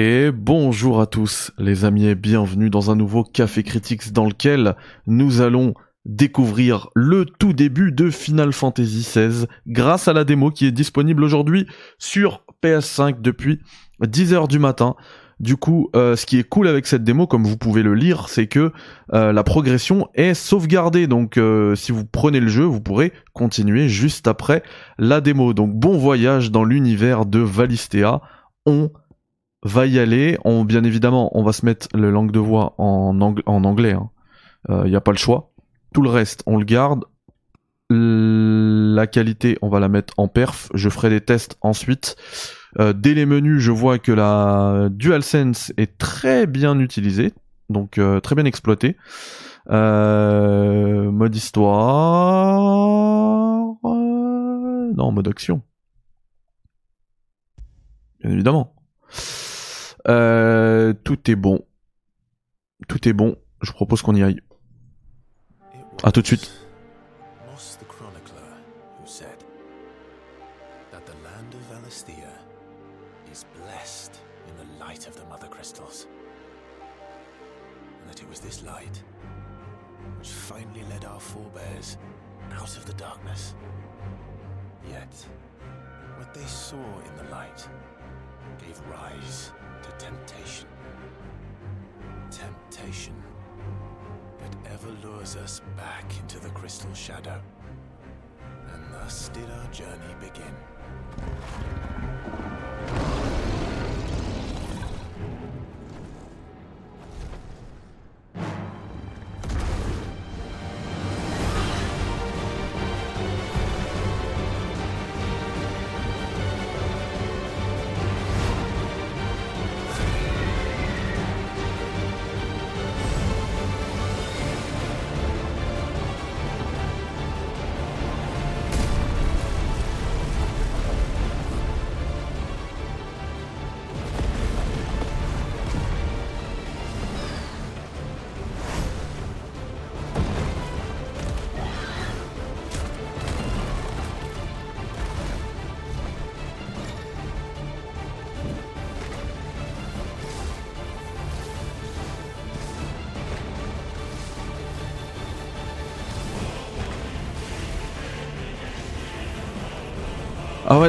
Et bonjour à tous les amis et bienvenue dans un nouveau Café Critics dans lequel nous allons découvrir le tout début de Final Fantasy XVI grâce à la démo qui est disponible aujourd'hui sur PS5 depuis 10h du matin. Du coup, euh, ce qui est cool avec cette démo, comme vous pouvez le lire, c'est que euh, la progression est sauvegardée. Donc, euh, si vous prenez le jeu, vous pourrez continuer juste après la démo. Donc, bon voyage dans l'univers de Valistea. On va y aller. Bien évidemment, on va se mettre le langue de voix en, anglais. Il hein. n'y a pas le choix. Tout le reste, on le garde. La qualité, on va la mettre en perf. Je ferai des tests ensuite. Euh, dès les menus, je vois que la DualSense est très bien utilisée, donc euh, très bien exploitée. Euh, mode histoire, non, mode action, bien évidemment. Tout est bon, tout est bon. Je propose qu'on y aille. À tout de suite.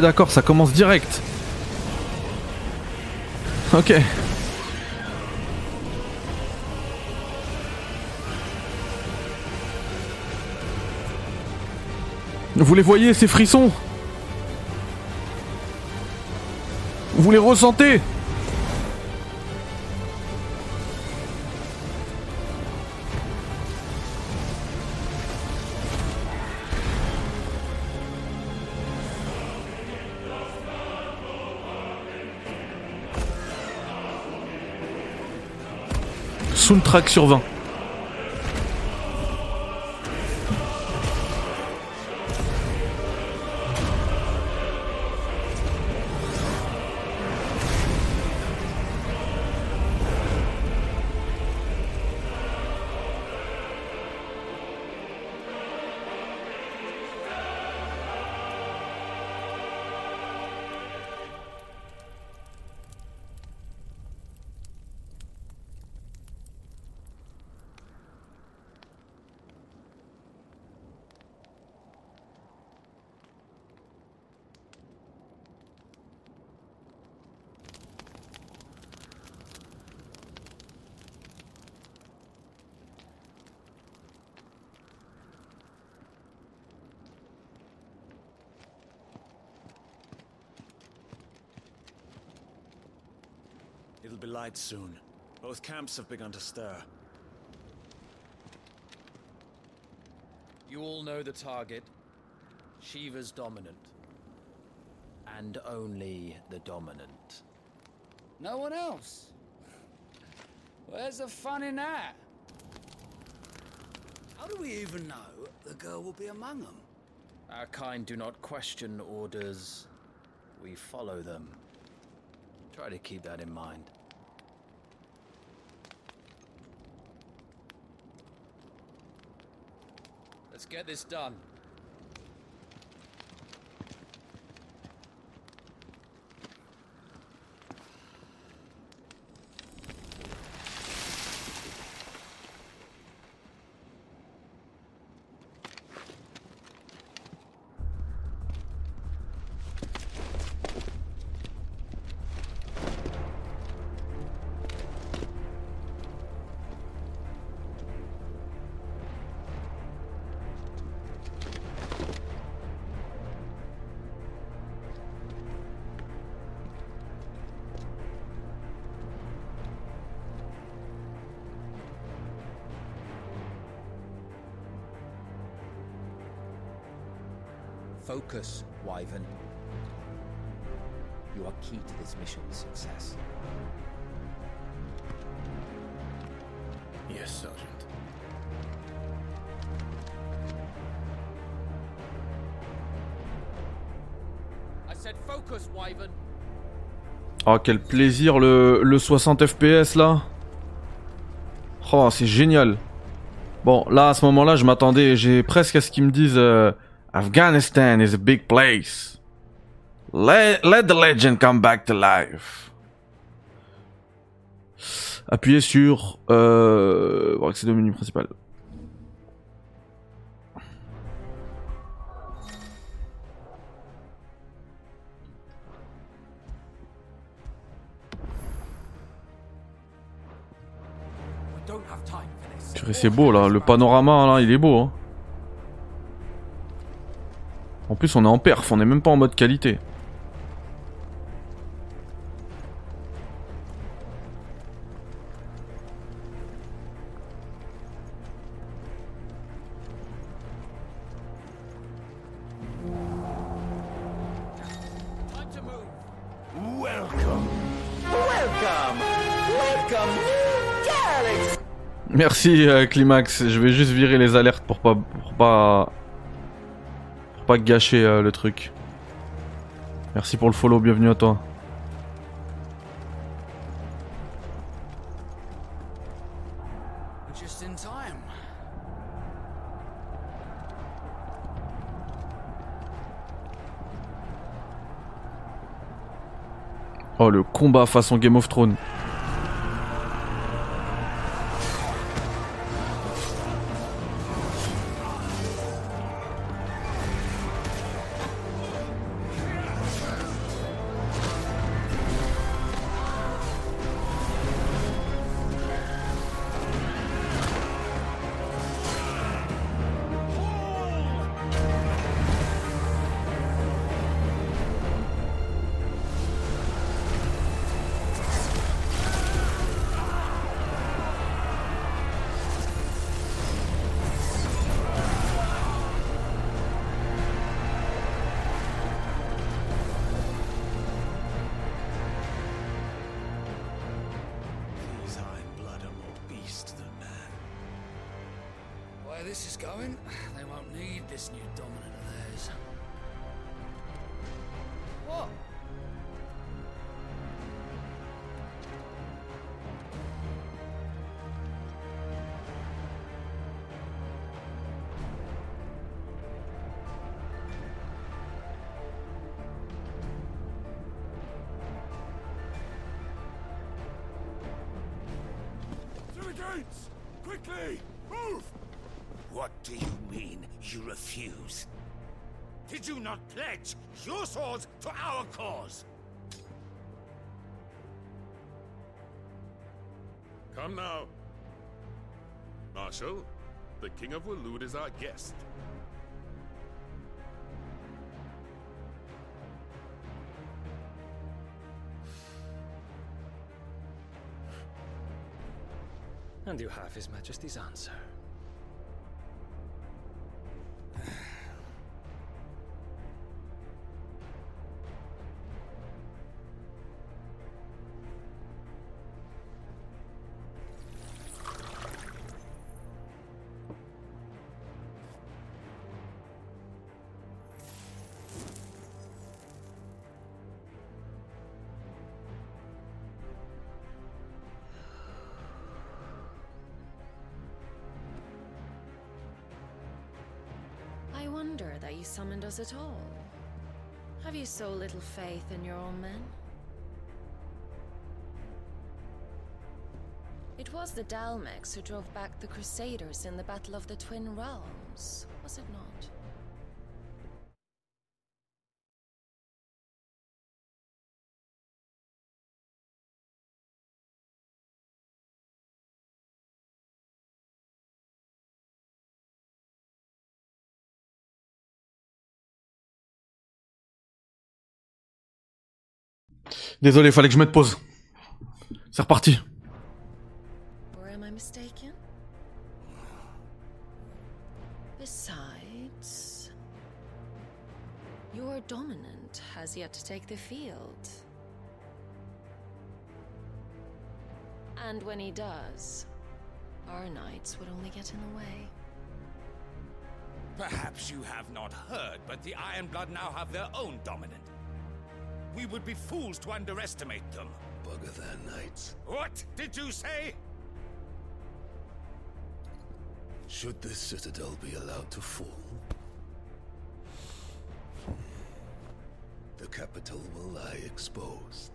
D'accord, ça commence direct. Ok. Vous les voyez, ces frissons? Vous les ressentez? Soundtrack sur 20. It'll be light soon. Both camps have begun to stir. You all know the target. Shiva's dominant. And only the dominant. No one else? Where's the fun in that? How do we even know the girl will be among them? Our kind do not question orders. We follow them. Try to keep that in mind. Get this done. Focus, Wyvern. You are key to this mission's success. Yes, Sergeant. I said focus, Wyvern. Oh, quel plaisir le, le 60 FPS là. Oh, c'est génial. Bon, là, à ce moment-là, je m'attendais, j'ai presque à ce qu'ils me disent euh, Afghanistan is a big place. Let, let the legend come back to life. Appuyez sur euh, pour accéder au menu principal. C'est beau là, le panorama là, il est beau. Hein. En plus, on est en perf, on est même pas en mode qualité. Merci euh, Climax, je vais juste virer les alertes pour pas pour pas pas gâcher euh, le truc. Merci pour le follow, bienvenue à toi. Oh le combat façon Game of Thrones. This new dominant of theirs. What? To the gates! Quickly! You refuse? Did you not pledge your swords to our cause? Come now. Marshal, the King of Waloed is our guest. And you have His Majesty's answer. At all. Have you so little faith in your own men? It was the Dalmex who drove back the Crusaders in the Battle of the Twin Realms, was it not? Désolé, fallait que je mette pause. C'est reparti. Or am I mistaken? Besides. Your dominant has yet to take the field. And when he does, our knights would only get in the way. Perhaps you have not heard, but the Ironblood now have their own dominant. We would be fools to underestimate them. Bugger their knights. What did you say? Should this citadel be allowed to fall, the capital will lie exposed.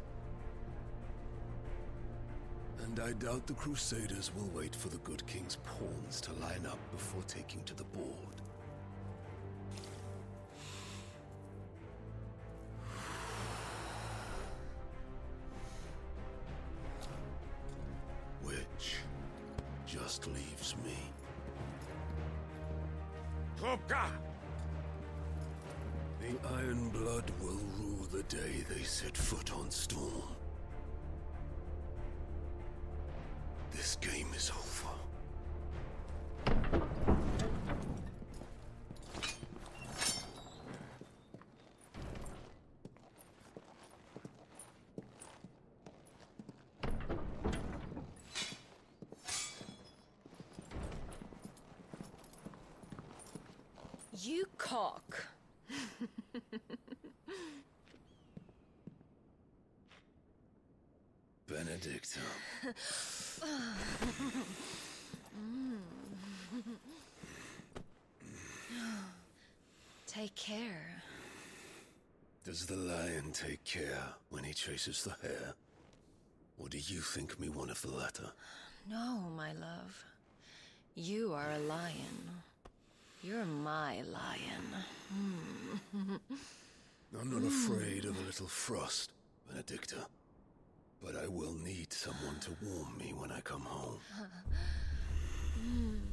And I doubt the Crusaders will wait for the good king's pawns to line up before taking to the board. The Iron Blood will rule the day they set foot on Storm. Chases the hare? Or do you think me one of the latter? No, my love. You are a lion. You're my lion. Hmm. I'm not afraid of a little frost, Benedicta. But I will need someone to warm me when I come home. Hmm.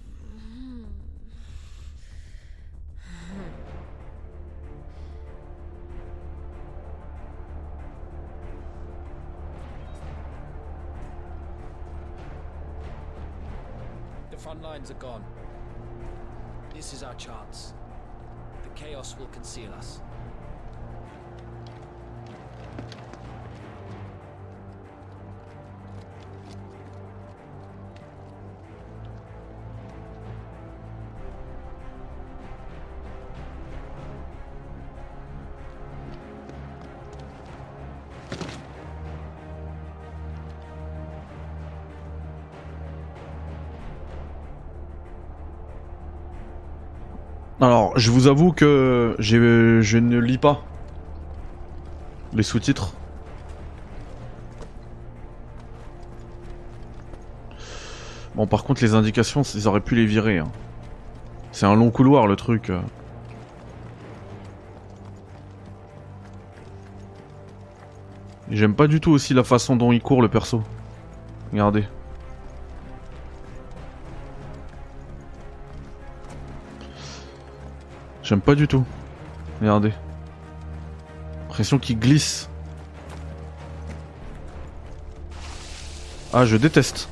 Lines are gone. This is our chance. The chaos will conceal us. Je vous avoue que je ne lis pas les sous-titres. Bon, par contre, les indications, ils auraient pu les virer. hein. C'est un long couloir, le truc. J'aime pas du tout aussi la façon dont il court, le perso. Regardez. J'aime pas du tout. Regardez. L'impression qu'il glisse. Ah, je déteste.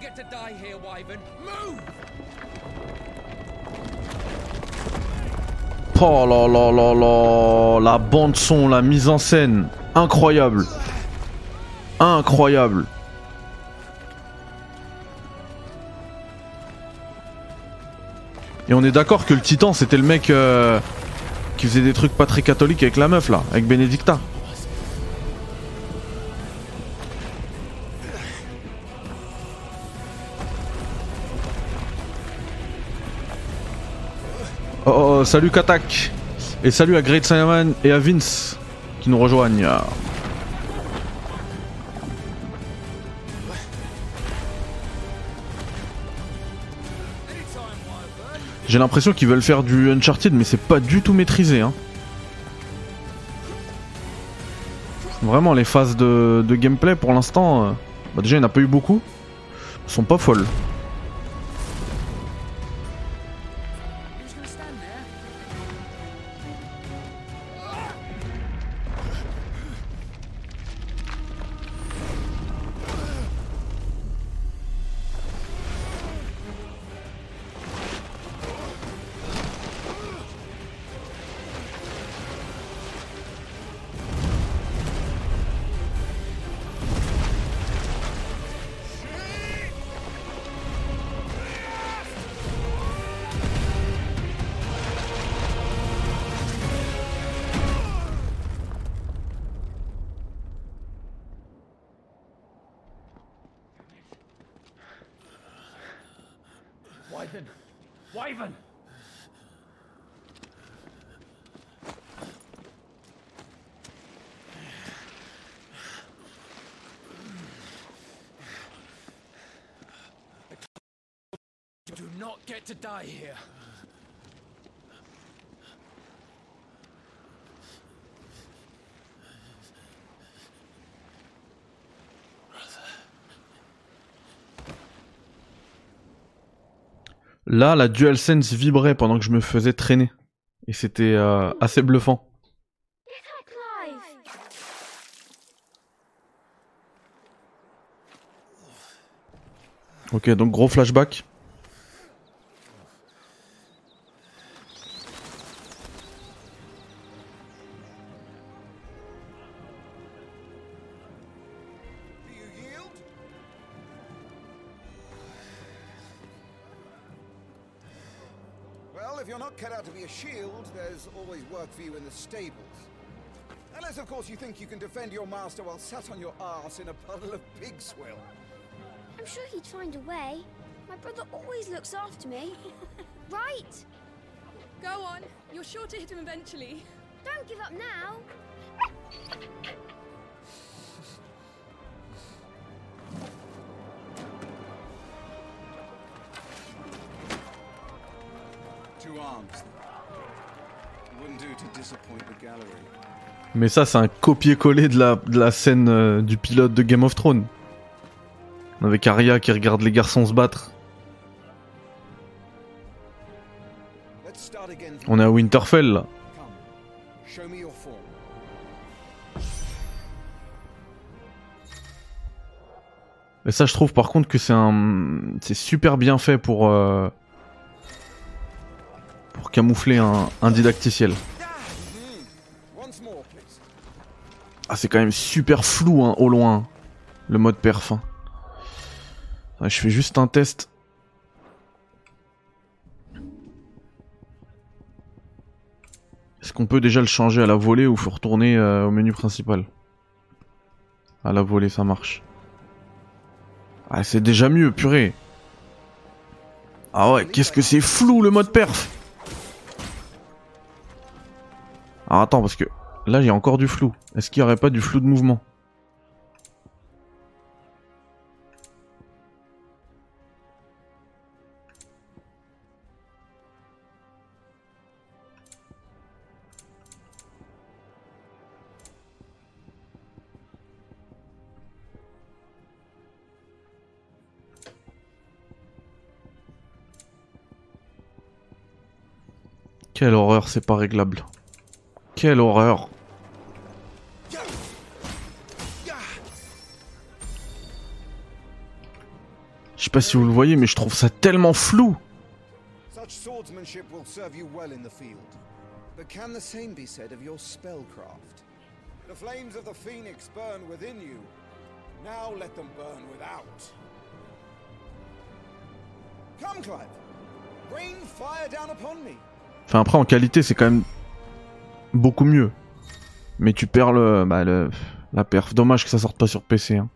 Get to die here, Wyvern. Oh là là là là, la bande son, la mise en scène, incroyable, incroyable. Et on est d'accord que le titan c'était le mec euh, qui faisait des trucs pas très catholiques avec la meuf là, avec Benedicta. Salut Katak Et salut à Great Simon et à Vince qui nous rejoignent. J'ai l'impression qu'ils veulent faire du Uncharted mais c'est pas du tout maîtrisé hein. Vraiment les phases de, gameplay pour l'instant, euh, bah déjà il n'y en a pas eu beaucoup, sont pas folles. Là, la DualSense vibrait pendant que je me faisais traîner. Et c'était euh, assez bluffant. Ok, donc gros flashback. Stables. Unless, of course, you think you can defend your master while sat on your ass in a puddle of pig swill. I'm sure he'd find a way. My brother always looks after me. right? Go on. You're sure to hit him eventually. Don't give up now. Two arms. Mais ça, c'est un copier-coller de la, de la scène euh, du pilote de Game of Thrones. Avec Arya qui regarde les garçons se battre. On est à Winterfell là. Et ça, je trouve par contre que c'est un, c'est super bien fait pour euh, pour camoufler un didacticiel. Ah, c'est quand même super flou hein, au loin, le mode perf. hein. Je fais juste un test. Est-ce qu'on peut déjà le changer à la volée ou faut retourner euh, au menu principal? À la volée, ça marche. Ah, c'est déjà mieux, purée. Ah ouais, qu'est-ce que c'est flou le mode perf Alors attends, parce que là, a encore du flou. Est-ce qu'il n'y aurait pas du flou de mouvement Quelle horreur, c'est pas réglable. Quelle horreur. Sais pas si vous le voyez, mais je trouve ça tellement flou. Such swordsmanship will serve you well in the field. But can the same be said of your spellcraft? The flames of the phoenix burn within you. Now let them burn without. Come, Clive. Rain fire down upon me. Enfin après en qualité c'est quand même beaucoup mieux. Mais tu perds le, bah, le la perf. Dommage que ça sorte pas sur PC. Hein.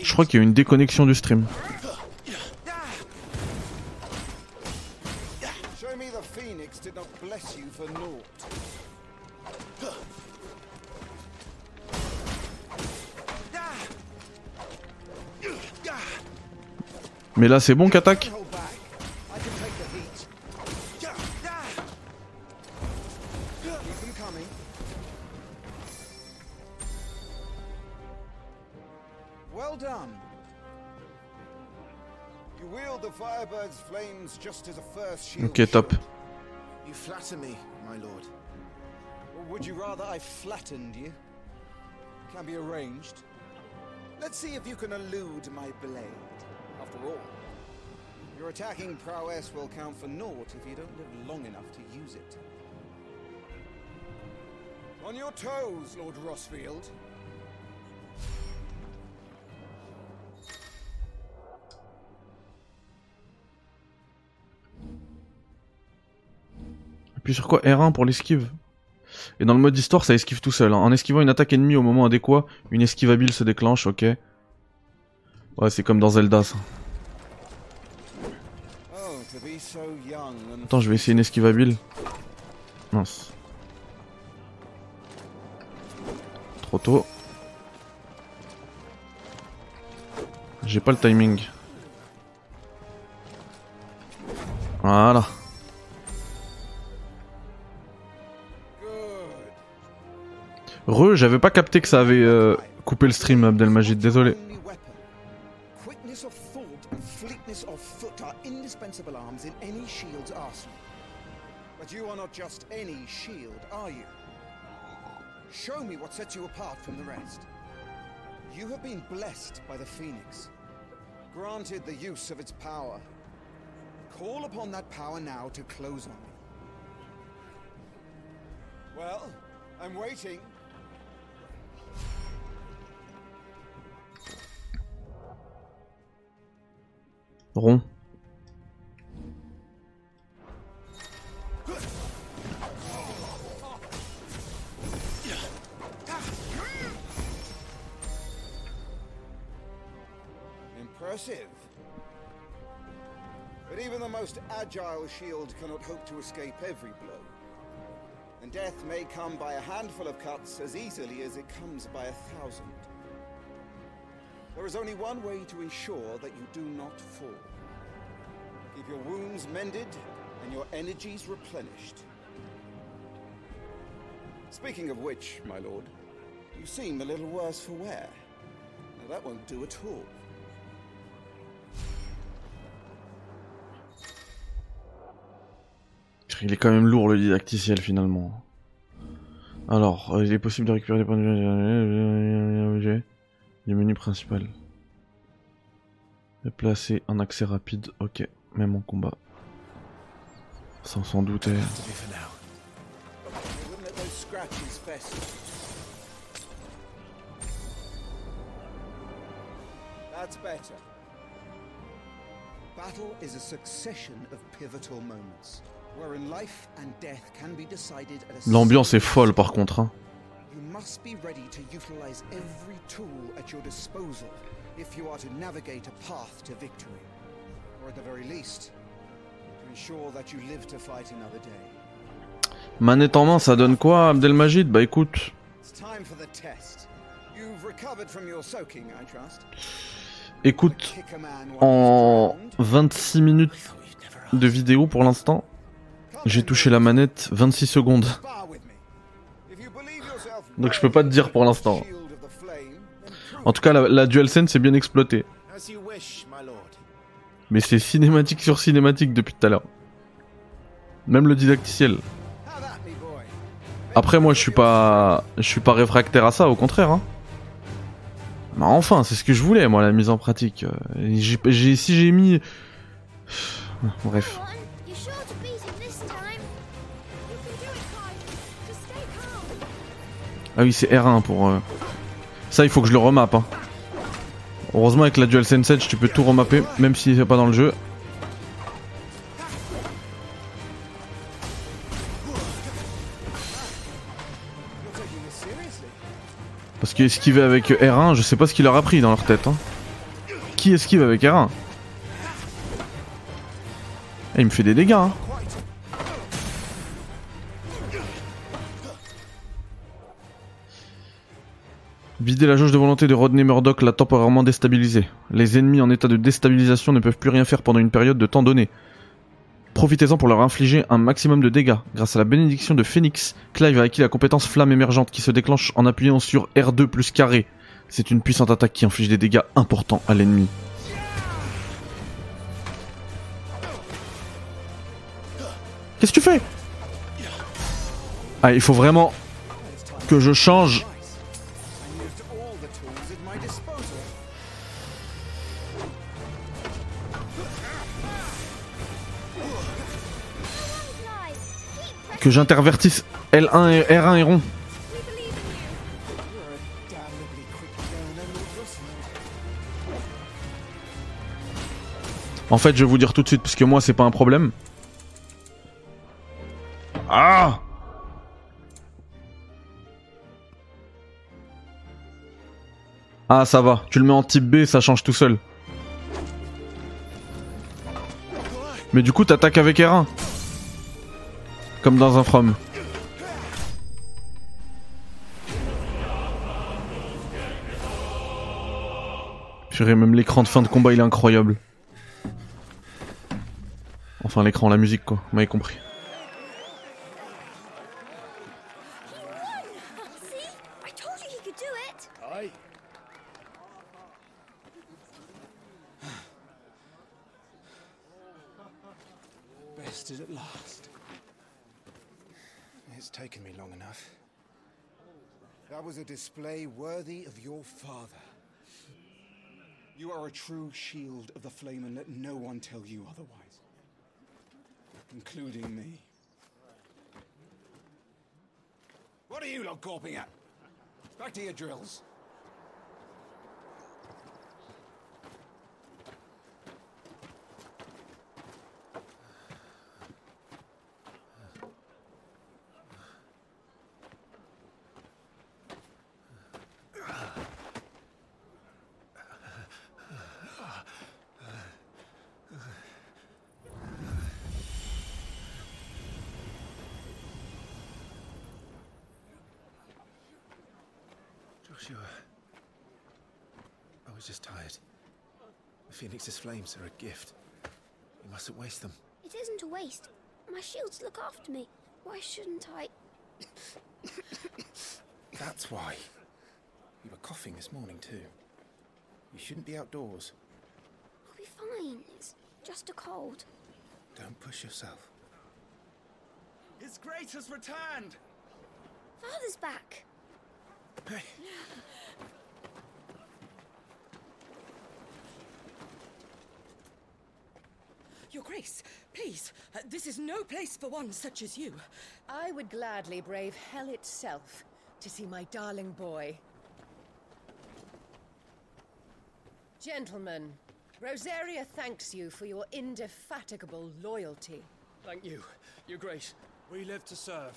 Je crois qu'il y a une déconnexion du stream. Show me the phoenix did not bless you for naught. Mais là c'est bon qu'attaque Well done. You wield the Firebird's flames just as a first shield. Ok top. You flatter me, my lord. Or would you rather I flattened you? Can be arranged. Let's see if you can elude my blade. After all, your attacking prowess will count for naught if you don't live long enough to use it. On your toes, Lord Rossfield. Appuie sur quoi R1 pour l'esquive. Et dans le mode histoire, ça esquive tout seul. hein. En esquivant une attaque ennemie au moment adéquat, une esquivabile se déclenche, ok. Ouais, c'est comme dans Zelda ça. Attends, je vais essayer une esquivabile. Mince. Trop tôt. J'ai pas le timing. Voilà. Re, j'avais pas capté que ça avait euh, coupé le stream, Abdelmajid, désolé. Show me what sets you apart from the rest. You have been blessed by the Phoenix, granted the use of its power. Call upon that power now to close on me. Well, I'm waiting. Rond. Impressive. But even the most agile shield cannot hope to escape every blow. And death may come by a handful of cuts as easily as it comes by a thousand. There is only one way to ensure that you do not fall. Keep your wounds mended and your energies replenished. Speaking of which, my lord, you seem a little worse for wear. Now that won't do at all. Il est quand même lourd le didacticiel finalement. Alors, euh, il est possible de récupérer des points de vie du menu principal. Déplacer en accès rapide, ok, même en combat. Sans s'en douter. That's better. Battle is a succession of pivotal moments, wherein life and death can be decided at a L'ambiance est folle par contre. Hein. You must be ready to utilize every tool at your disposal if you are to navigate a path to victory. Manette en main, ça donne quoi, Abdelmajid? Bah écoute, écoute, en he's drowned. 26 minutes, de vidéo pour l'instant. J'ai touché la manette 26 secondes. Donc je peux pas te dire pour l'instant. En tout cas, la, la DualSense est bien exploitée. Mais c'est cinématique sur cinématique depuis tout à l'heure. Même le didacticiel. Après moi je suis pas je suis pas réfractaire à ça, au contraire hein. Mais enfin, c'est ce que je voulais moi la mise en pratique. Euh, si j'ai mis bref. Ah oui, c'est R1 pour euh, ça, il faut que je le remappe hein. Heureusement avec la DualSense Edge, tu peux tout remapper même si c'est pas dans le jeu. Parce que esquiver avec R1, je sais pas ce qu'il leur a pris dans leur tête. Hein. Qui esquive avec R1 Eh, Il me fait des dégâts. Hein. Vider la jauge de volonté de Rodney Murdoch l'a temporairement déstabilisé. Les ennemis en état de déstabilisation ne peuvent plus rien faire pendant une période de temps donné. Profitez-en pour leur infliger un maximum de dégâts. Grâce à la bénédiction de Phoenix, Clive a acquis la compétence flamme émergente qui se déclenche en appuyant sur R2 plus carré. C'est une puissante attaque qui inflige des dégâts importants à l'ennemi. Qu'est-ce que tu fais? Ah, il faut vraiment que je change. Que j'intervertisse L1 et R1 et rond. En fait, je vais vous dire tout de suite, parce que moi, c'est pas un problème. Ah Ah, ça va. Tu le mets en type B, ça change tout seul. Mais du coup, t'attaques avec R1. Comme dans un From. Purée, même l'écran de fin de combat, il est incroyable. Enfin, l'écran, la musique, quoi. Vous m'avez compris. Was a display worthy of your father. You are a true shield of the flame, and let no one tell you otherwise, including me. What are you lot gawping at? Back to your drills. Joshua. I was just tired. The Phoenix's flames are a gift. We mustn't waste them. It isn't a waste. My shields look after me. Why shouldn't I? That's why. You were coughing this morning, too. You shouldn't be outdoors. I'll be fine. It's just a cold. Don't push yourself. His Grace has returned! Father's back. Hey, Your Grace, please, uh, this is no place for one such as you. I would gladly brave hell itself to see my darling boy. Gentlemen, Rosaria thanks you for your indefatigable loyalty. Thank you, Your Grace. We live to serve.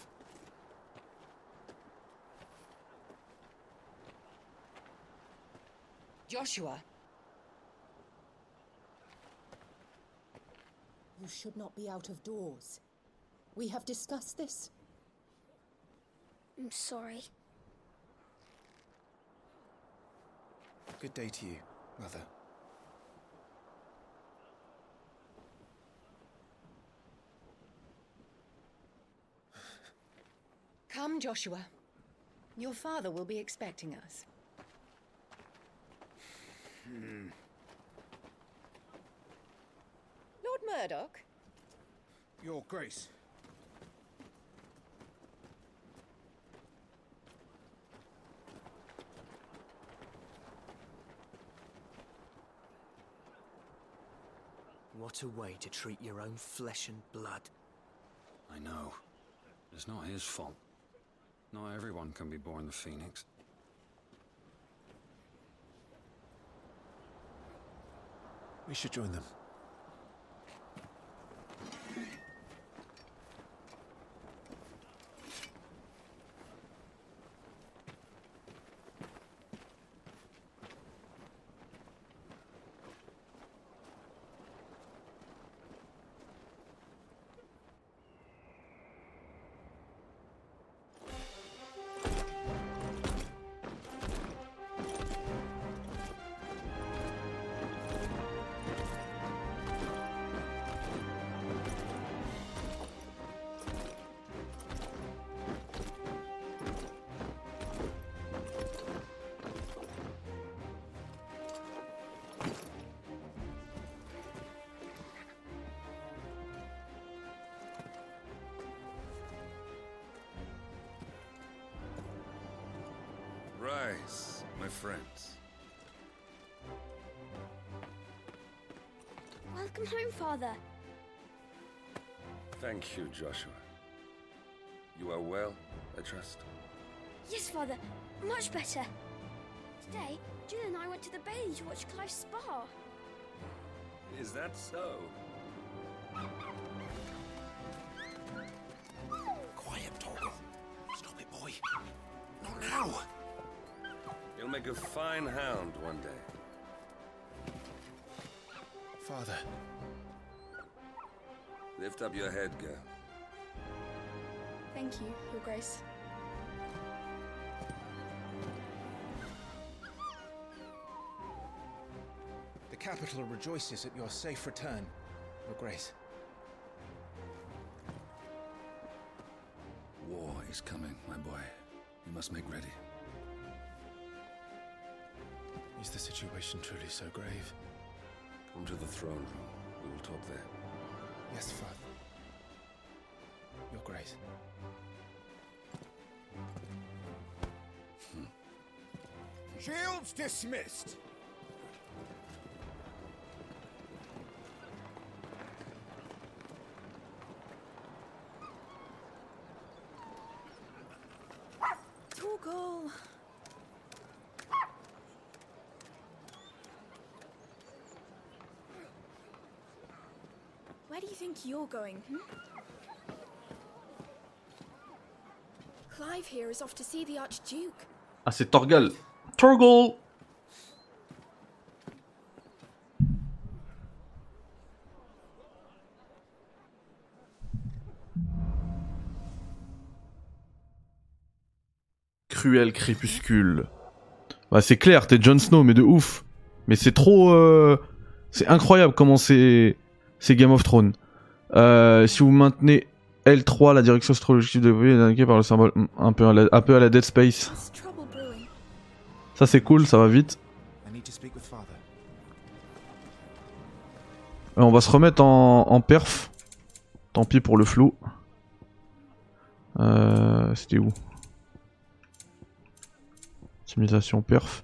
Joshua! You should not be out of doors. We have discussed this. I'm sorry. Good day to you, Mother. Come, Joshua. Your father will be expecting us. Hmm. Lord Murdoch? Your Grace. What a way to treat your own flesh and blood. I know. It's not his fault. Not everyone can be born the Phoenix. We should join them. Friends. Welcome home, Father. Thank you, Joshua. You are well, I trust. Yes, Father. Much better. Today, Jill and I went to the bay to watch Clive's spa. Is that so? You'll a fine hound one day. Father. Lift up your head, girl. Thank you, Your Grace. The capital rejoices at your safe return, Your Grace. War is coming, my boy. You must make ready. Is the situation truly so grave? Come to the throne room. We will talk there. Yes, Father. Your Grace. Hmm. Shields dismissed. Torgal! Do you think you're going, hmm? Clive here is off to see the Archduke. Ah, c'est Torgal. Torgal Cruel crépuscule. Bah, c'est clair, t'es Jon Snow, mais de ouf. Mais c'est trop. euh, C'est incroyable comment c'est. C'est Game of Thrones. Euh, si vous maintenez L3, la direction astrologique de est indiquée par le symbole hmm, un peu à la, Dead Space. Ça c'est cool, ça va vite. Euh, on va se remettre en, perf. Tant pis pour le flou. Euh, C'était où? Optimisation perf.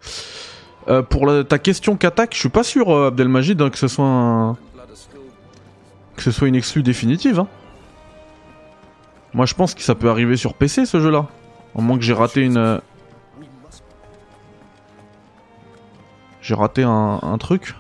Pour ta question qu'attaque, je suis pas sûr, Abdelmajid, hein, que ce soit un... que ce soit une exclue définitive. hein. Moi, je pense que ça peut arriver sur PC ce jeu-là. Au moins que j'ai raté une. euh, J'ai raté un, un truc.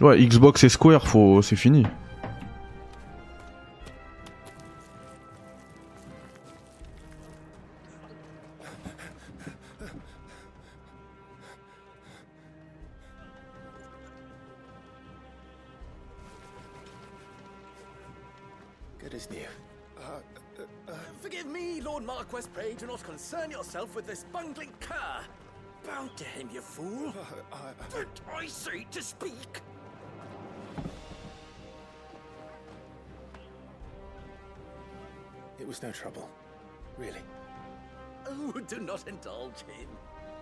Ouais, Xbox et Square, faut... c'est fini. Get that is new. Uh, uh, uh, forgive me, Lord Marquess. Pray do not concern yourself with this bungling cur. Bow to him, you fool. Did I say to speak? It was no trouble. Really. Oh, do not indulge him.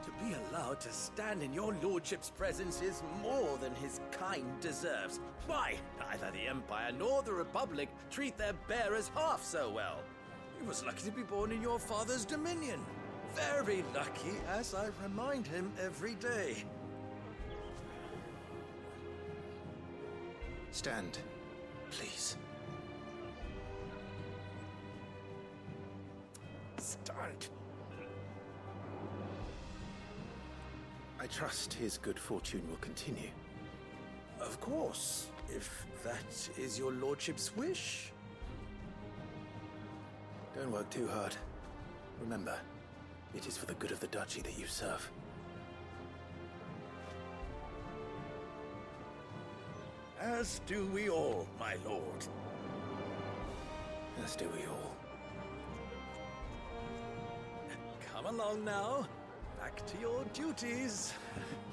To be allowed to stand in your lordship's presence is more than his kind deserves. Why, neither the Empire nor the Republic treat their bearers half so well. He was lucky to be born in your father's dominion. Very lucky, as I remind him every day. Stand, please. Stand. I trust his good fortune will continue. Of course, if that is your lordship's wish. Don't work too hard. Remember, it is for the good of the duchy that you serve. As do we all, my lord. As do we all. Along now. Back to your duties.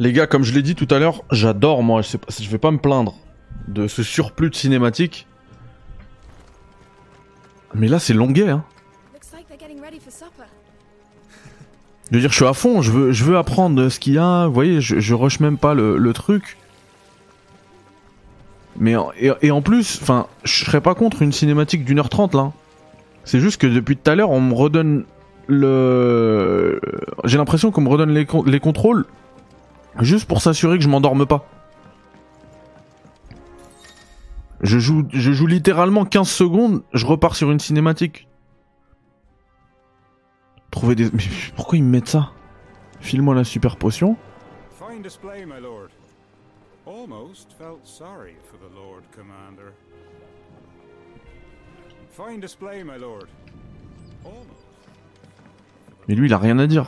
Les gars, comme je l'ai dit tout à l'heure, j'adore moi, je, sais pas, je vais pas me plaindre de ce surplus de cinématique. Mais là, c'est longuet, hein. Veux dire, je suis à fond, je veux, je veux apprendre ce qu'il y a. Vous voyez, je, je rush même pas le, le truc. Mais en- et, et en plus, enfin, je serais pas contre une cinématique d'une heure trente là. C'est juste que depuis tout à l'heure, on me redonne le. J'ai l'impression qu'on me redonne les, con- les contrôles juste pour s'assurer que je m'endorme pas. Je joue, je joue littéralement 15 secondes, je repars sur une cinématique. Trouver des. Mais pourquoi ils me mettent ça? File-moi la super potion. Fine display, my lord. Almost felt sorry for the Lord Commander. Fine display, my lord. Almost. Mais lui, il a rien à dire.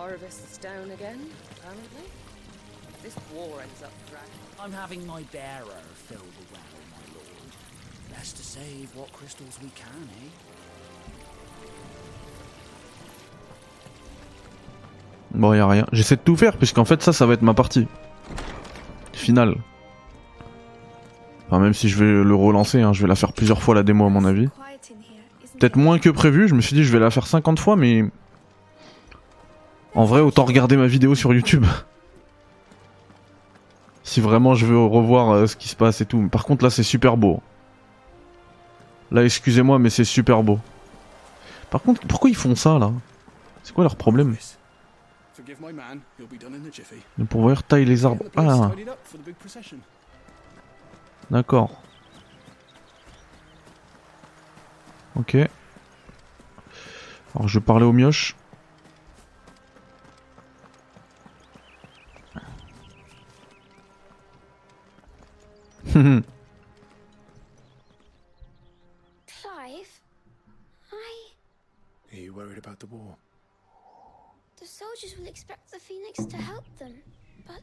Harvests down again, apparently. If this war ends up dragging. I'm having my bearer fill the well, my lord. Best to save what crystals we can, eh? Bon, y a rien. J'essaie de tout faire, puisqu'en fait, ça, ça va être ma partie. Finale. Enfin, même si je vais le relancer, hein, je vais la faire plusieurs fois la démo, à mon avis. Peut-être moins que prévu, je me suis dit, je vais la faire 50 fois, mais. En vrai, autant regarder ma vidéo sur YouTube. si vraiment je veux revoir euh, ce qui se passe et tout. Par contre, là, c'est super beau. Là, excusez-moi, mais c'est super beau. Par contre, pourquoi ils font ça, là? C'est quoi leur problème? Le pourvoyeur taille les arbres. Ah, d'accord. Ok. Alors, je vais parler au Clive, I. Are you worried about the war? The soldiers will expect the Phoenix to help them, but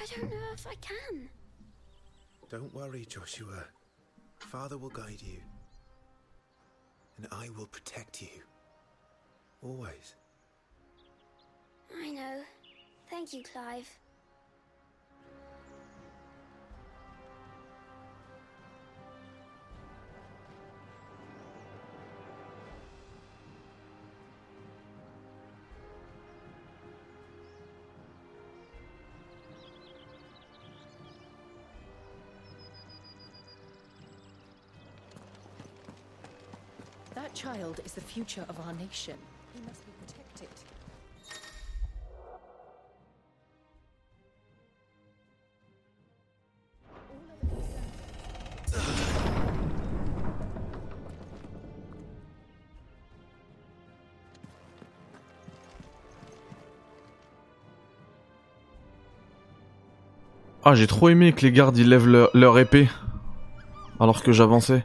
I don't know if I can. Don't worry, Joshua. Father will guide you. And I will protect you. Always. I know. Thank you, Clive. Child is the future of our nation. He must be protected. Ah, j'ai trop aimé que les gardes ils lèvent leur, leur épée alors que j'avançais.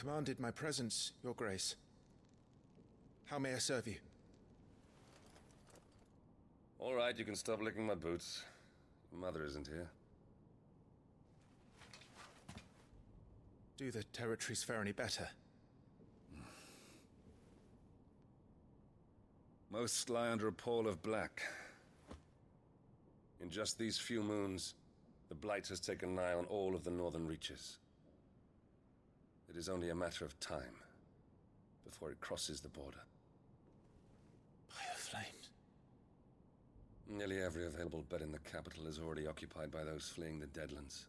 Commanded my presence, Your Grace. How may I serve you? All right, you can stop licking my boots. Mother isn't here. Do the territories fare any better? Most lie under a pall of black. In just these few moons, the Blight has taken nigh on all of the northern reaches. It is only a matter of time before it crosses the border. By the flames. Nearly every available bed in the capital is already occupied by those fleeing the Deadlands.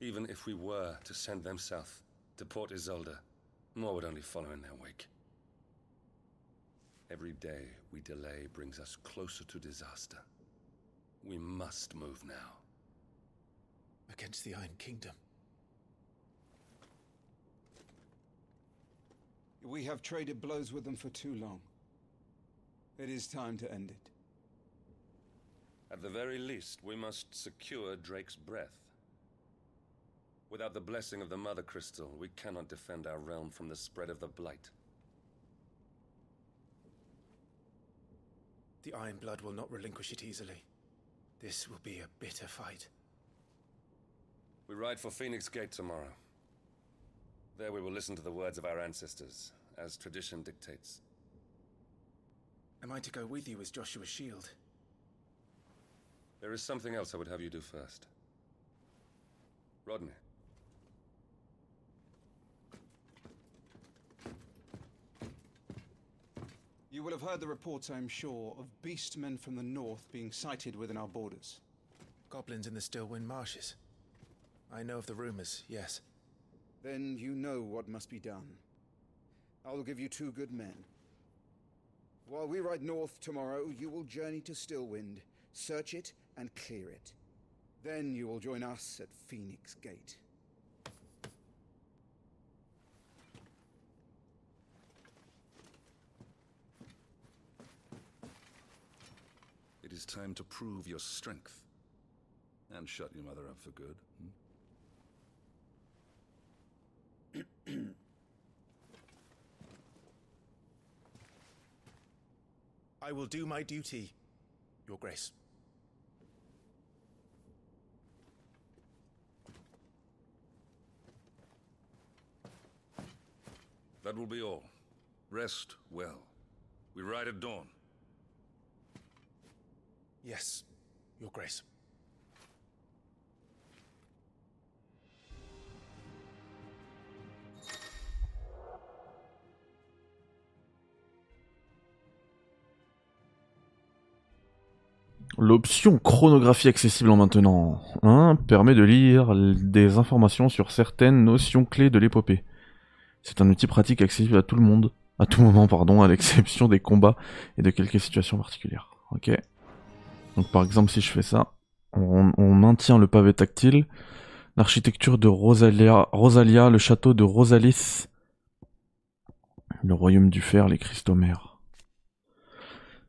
Even if we were to send them south, to Port Isolde, more would only follow in their wake. Every day we delay brings us closer to disaster. We must move now. Against the Iron Kingdom. We have traded blows with them for too long. It is time to end it. At the very least, we must secure Drake's breath. Without the blessing of the Mother Crystal, we cannot defend our realm from the spread of the Blight. The Iron Blood will not relinquish it easily. This will be a bitter fight. We ride for Phoenix Gate tomorrow. There we will listen to the words of our ancestors, as tradition dictates. Am I to go with you as Joshua's shield? There is something else I would have you do first. Rodney. You will have heard the reports, I am sure, of beastmen from the north being sighted within our borders. Goblins in the Stillwind marshes. I know of the rumors, yes. Then you know what must be done. I will give you two good men. While we ride north tomorrow, you will journey to Stillwind, search it, and clear it. Then you will join us at Phoenix Gate. It is time to prove your strength. And shut your mother up for good. I will do my duty, Your Grace. That will be all. Rest well. We ride at dawn. Yes, Your Grace. L'option chronographie accessible en maintenant 1 permet de lire des informations sur certaines notions clés de l'épopée. C'est un outil pratique accessible à tout le monde, à tout moment pardon, à l'exception des combats et de quelques situations particulières. Ok. Donc par exemple si je fais ça, on, maintient le pavé tactile, l'architecture de Rosalia, le château de Rosalis, le royaume du fer, les cristaux mers.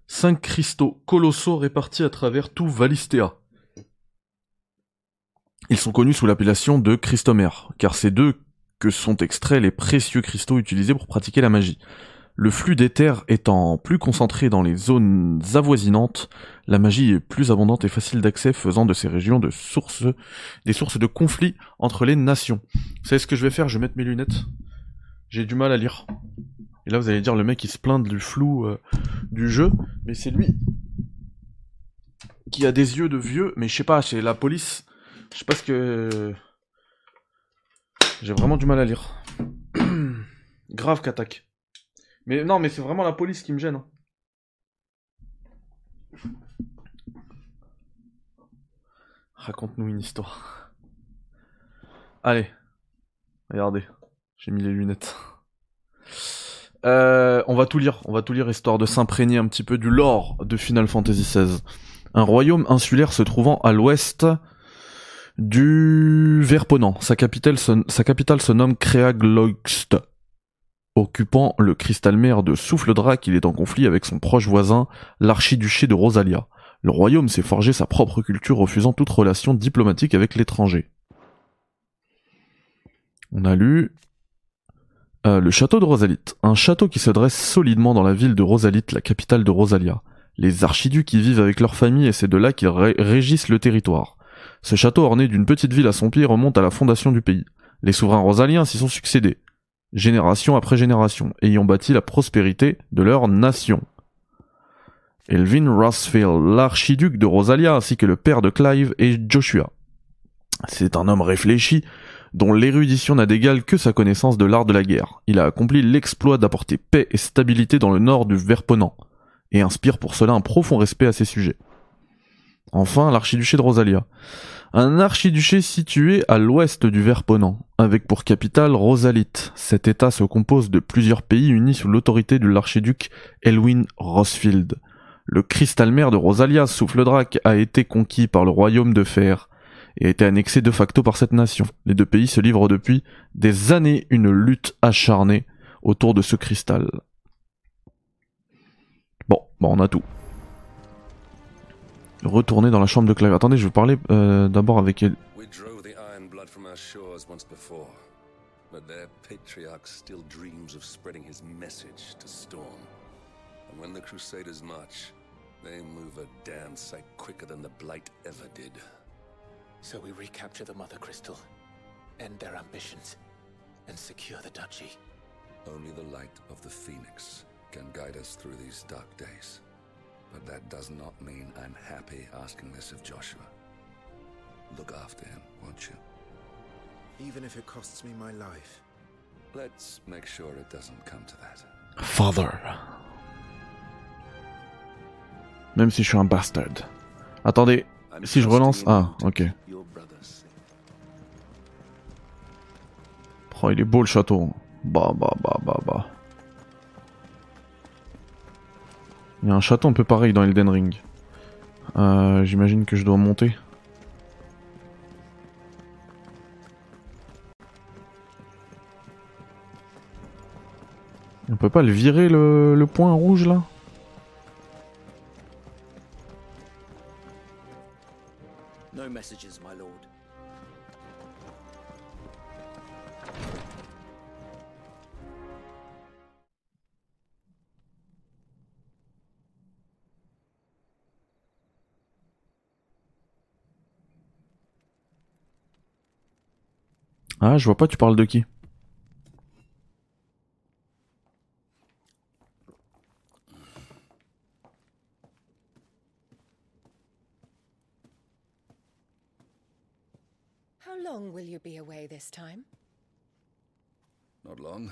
Cinq cristaux colossaux répartis à travers tout Valistea. Ils sont connus sous l'appellation de cristomères, car c'est d'eux que sont extraits les précieux cristaux utilisés pour pratiquer la magie. Le flux d'éther étant plus concentré dans les zones avoisinantes, la magie est plus abondante et facile d'accès, faisant de ces régions de sources, des sources de conflits entre les nations. Vous savez ce que je vais faire Je vais mettre mes lunettes. J'ai du mal à lire. Et là, vous allez dire, le mec, il se plaint du flou euh, du jeu, mais c'est lui qui a des yeux de vieux, mais je sais pas, c'est la police. Je sais pas ce que... J'ai vraiment du mal à lire. Grave qu'attaque. Mais non, mais c'est vraiment la police qui me gêne. hein. Raconte-nous une histoire. Allez. Regardez, j'ai mis les lunettes. Euh, on va tout lire, on va tout lire histoire de s'imprégner un petit peu du lore de Final Fantasy XVI. Un royaume insulaire se trouvant à l'ouest du Verponant. Sa capitale se, nomme Kreagloigst. Occupant le cristal mer de Souffle-Drac, il est en conflit avec son proche voisin, l'archiduché de Rosalia. Le royaume s'est forgé sa propre culture refusant toute relation diplomatique avec l'étranger. On a lu euh, le château de Rosalite, un château qui se dresse solidement dans la ville de Rosalite, la capitale de Rosalia. Les archiducs y vivent avec leur famille et c'est de là qu'ils régissent le territoire. Ce château orné d'une petite ville à son pied remonte à la fondation du pays. Les souverains rosaliens s'y sont succédés, génération après génération, ayant bâti la prospérité de leur nation. Elvin Rossfield, l'archiduc de Rosalia, ainsi que le père de Clive et Joshua. C'est un homme réfléchi, dont l'érudition n'a d'égal que sa connaissance de l'art de la guerre. Il a accompli l'exploit d'apporter paix et stabilité dans le nord du Verponant, et inspire pour cela un profond respect à ses sujets. Enfin, l'archiduché de Rosalia. Un archiduché situé à l'ouest du Verponant, avec pour capitale Rosalite. Cet état se compose de plusieurs pays unis sous l'autorité de l'archiduc Elwin Rossfield. Le cristal mer de Rosalia, Souffle-Drac, a été conquis par le royaume de fer et a été annexé de facto par cette nation. Les deux pays se livrent depuis des années une lutte acharnée autour de ce cristal. Bon, bon, on a tout. Retourner dans la chambre de Clive. Attendez, je vais parler euh, d'abord avec elle. But their patriarch still dreams of spreading his message to Storm. And when the Crusaders march, they move a damn sight quicker than the Blight ever did. So we recapture the Mother Crystal, end their ambitions, and secure the duchy. Only the light of the Phoenix can guide us through these dark days. But that does not mean I'm happy asking this of Joshua. Look after him, won't you? Even if it costs me my life. Let's make sure it doesn't come to that. Father. Même si je suis un bastard. Attendez, si je relance... Ah, ok. Oh, il est beau le château. Bah, bah, bah, bah, bah. Il y a un château un peu pareil dans Elden Ring. Euh, J'imagine que je dois monter. On peut pas le virer le, le point rouge là? No messages, Ah, je vois pas, tu parles de qui How long will you be away this time? Not long.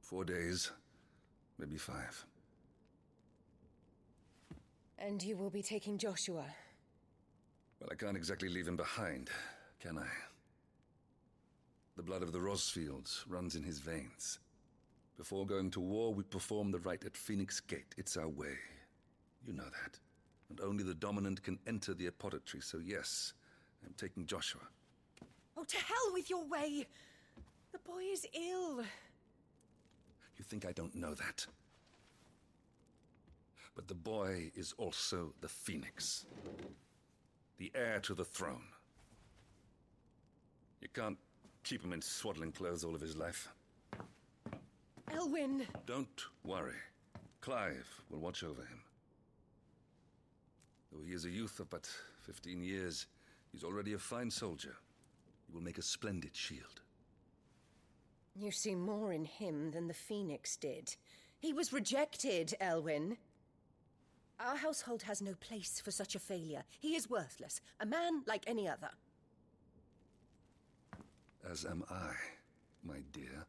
Four days, maybe five. And you will be taking Joshua. Well, I can't exactly leave him behind, can I? The blood of the Rosfields runs in his veins. Before going to war, we perform the rite at Phoenix Gate. It's our way. You know that. And only the dominant can enter the apothecary, so yes, I'm taking Joshua. Oh, to hell with your way! The boy is ill. You think I don't know that? But the boy is also the Phoenix. The heir to the throne. You can't keep him in swaddling clothes all of his life. Elwyn! Don't worry. Clive will watch over him. Though he is a youth of but 15 years, he's already a fine soldier. He will make a splendid shield. You see more in him than the Phoenix did. He was rejected, Elwyn. Our household has no place for such a failure. He is worthless, a man like any other. As am I, my dear.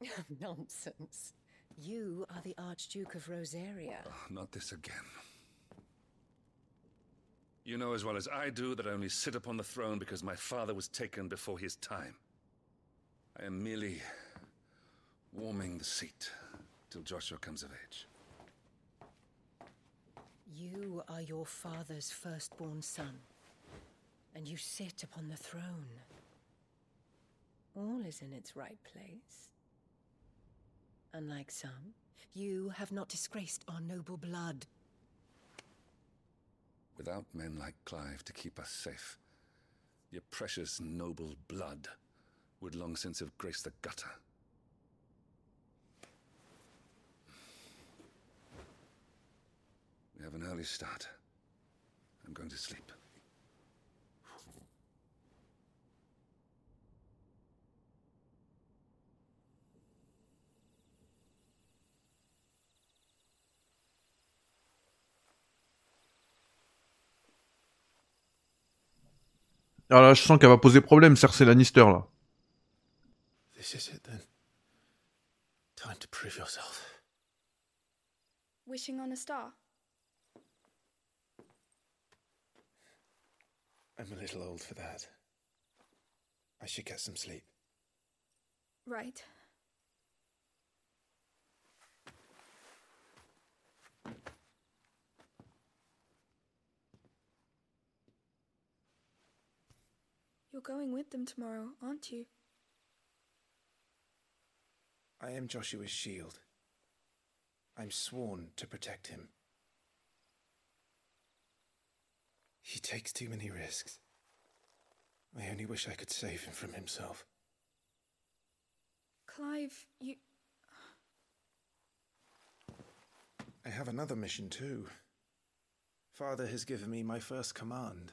Nonsense. You are the Archduke of Rosaria. Oh, not this again. You know as well as I do that I only sit upon the throne because my father was taken before his time. I am merely warming the seat till Joshua comes of age. You are your father's firstborn son, and you sit upon the throne. All is in its right place. Unlike some, you have not disgraced our noble blood. Without men like Clive to keep us safe, your precious noble blood would long since have graced the gutter. We have an early start. I'm going to sleep. Ah là, je sens qu'elle va poser problème, Cersei Lannister, là. This is it then. Time to prove yourself. Wishing on a star? I'm a little old for that. I should get some sleep. Right. You're going with them tomorrow, aren't you? I am Joshua's shield. I'm sworn to protect him. He takes too many risks. I only wish I could save him from himself. Clive, you. I have another mission too. Father has given me my first command.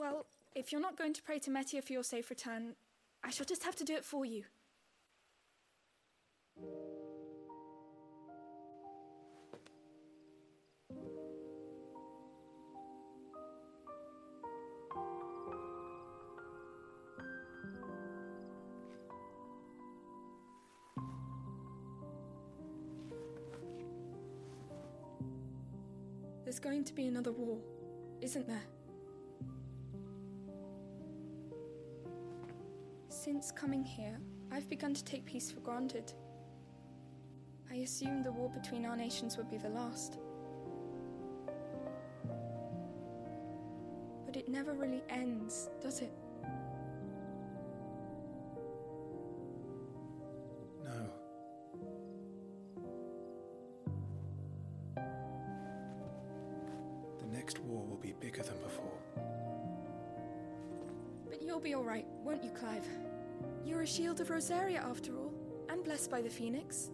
Well, if you're not going to pray to Metia for your safe return, I shall just have to do it for you. There's going to be another war, isn't there? Since coming here, I've begun to take peace for granted. I assumed the war between our nations would be the last. But it never really ends, does it? Shield of Rosaria, after all, and blessed by the Phoenix.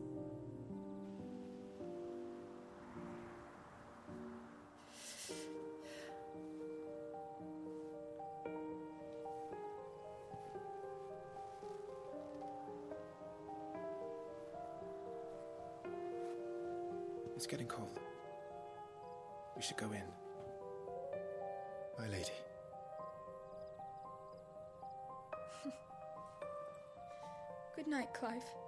It's getting cold. life.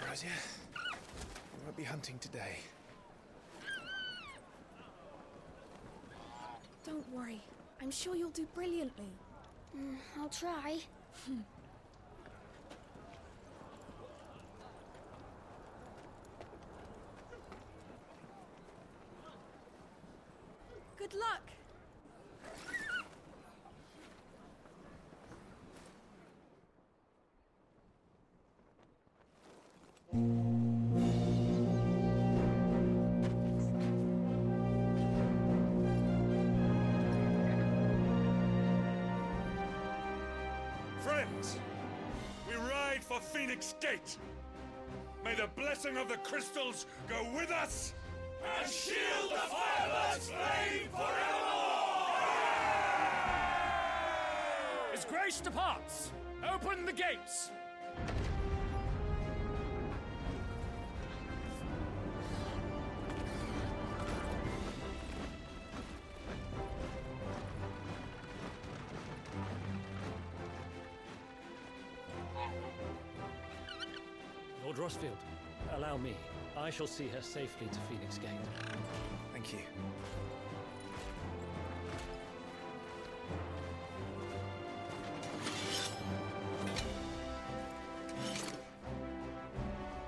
Night, Clive. Ambrosia. We won't be hunting today. Don't worry. I'm sure you'll do brilliantly. Mm, I'll try. Phoenix Gate. May the blessing of the crystals go with us and shield the Firebird's flame forevermore! As grace departs, open the gates! I shall see her safely to Phoenix Gate. Thank you.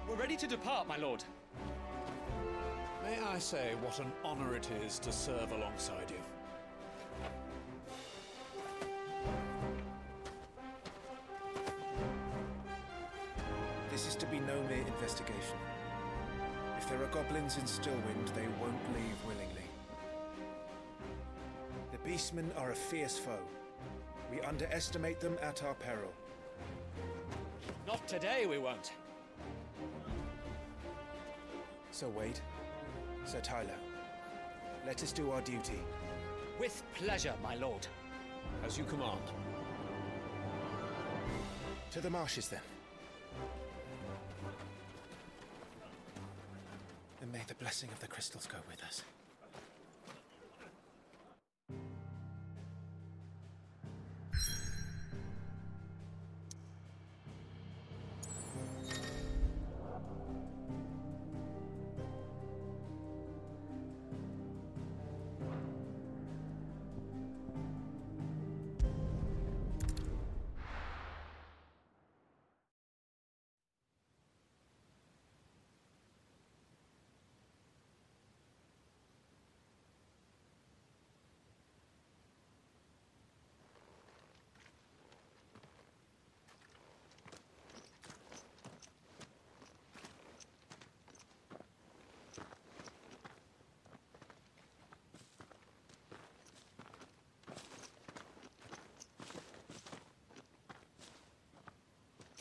We're ready to depart, my lord. May I say what an honor it is to serve alongside you? This is to be no mere investigation. If there are goblins in Stillwind, they won't leave willingly. The Beastmen are a fierce foe. We underestimate them at our peril. Not today, we won't. Sir Wade, Sir Tyler, let us do our duty. With pleasure, my lord. As you command. To the marshes, then. The blessing of the crystals go with us.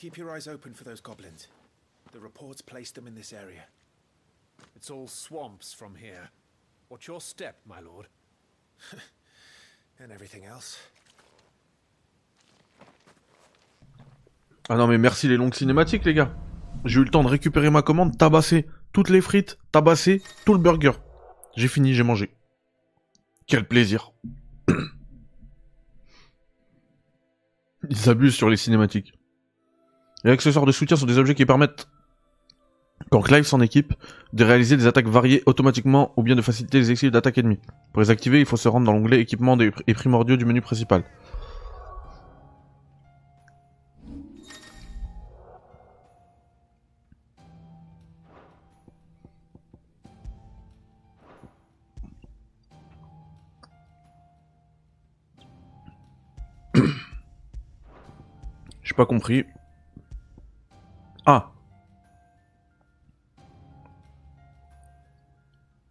Keep your eyes open for those goblins. The reports place them in this area. It's all swamps from here. Watch your step, my lord? and everything else. Ah non mais merci les longues cinématiques les gars. J'ai eu le temps de récupérer ma commande, tabasser toutes les frites, tabasser tout le burger. J'ai fini, j'ai mangé. Quel plaisir. Ils abusent sur les cinématiques. Les accessoires de soutien sont des objets qui permettent, quand Clive s'en équipe, de réaliser des attaques variées automatiquement ou bien de faciliter les esquives d'attaques ennemies. Pour les activer, il faut se rendre dans l'onglet équipement et primordiaux du menu principal. J'ai pas compris. Ah.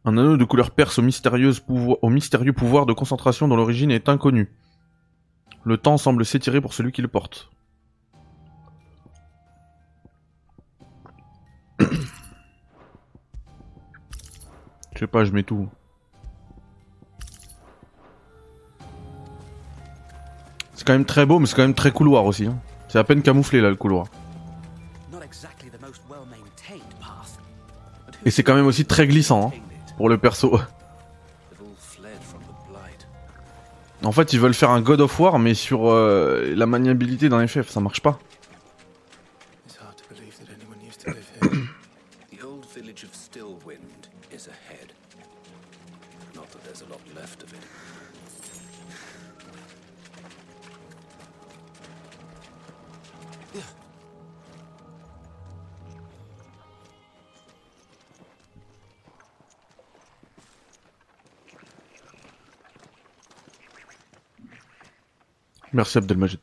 Un anneau de couleur perse au, mystérieux pouvoir de concentration dont l'origine est inconnue. Le temps semble s'étirer pour celui qui le porte. Je sais pas, je mets tout. C'est quand même très beau, mais c'est quand même très couloir aussi. hein. C'est à peine camouflé là le couloir. Et c'est quand même aussi très glissant hein, pour le perso. En fait, ils veulent faire un God of War, mais sur euh, la maniabilité d'un FF, ça marche pas. Merci Abdelmajid.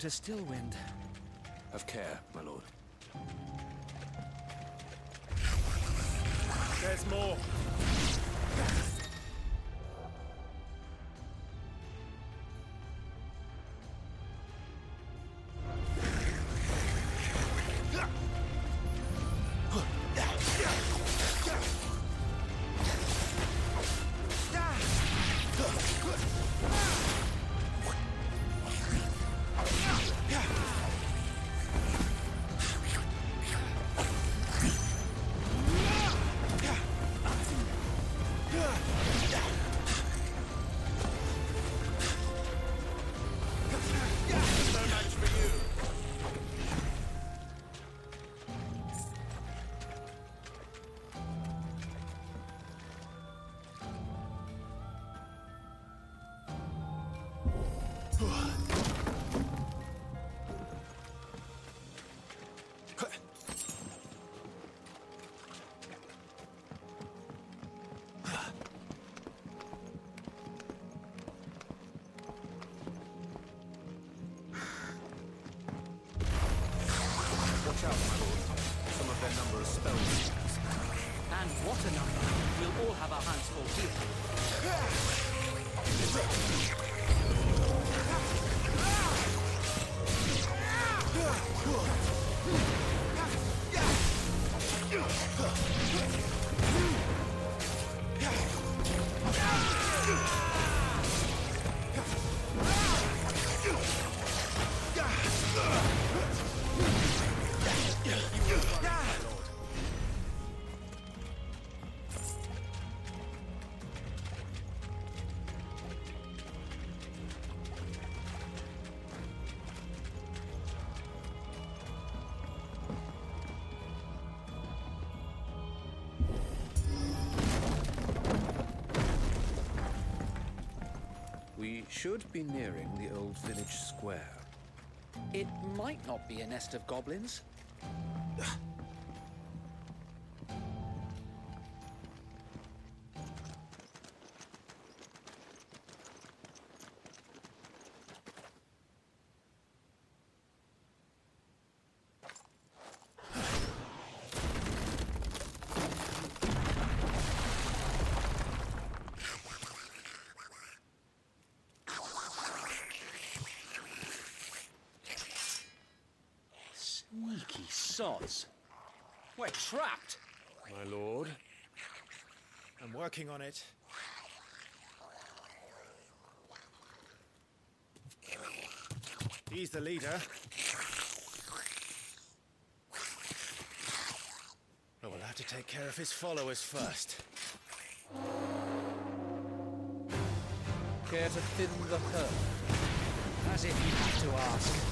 To Stillwind. Should be nearing the old village square. It might not be a nest of goblins. Sneaky sods. We're trapped. My lord. I'm working on it. He's the leader. But we'll have to take care of his followers first. Care to thin the herd? As if you have to ask.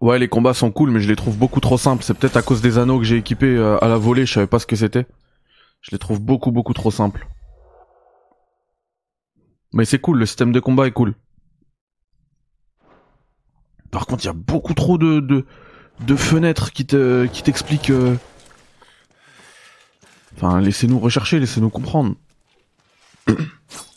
Ouais, les combats sont cool, mais je les trouve beaucoup trop simples. C'est peut-être à cause des anneaux que j'ai équipés euh, à la volée, je savais pas ce que c'était. Je les trouve beaucoup, beaucoup trop simples. Mais c'est cool, le système de combat est cool. Par contre, il y a beaucoup trop de, de, fenêtres qui te, qui t'expliquent. euh, Enfin, laissez-nous rechercher, laissez-nous comprendre.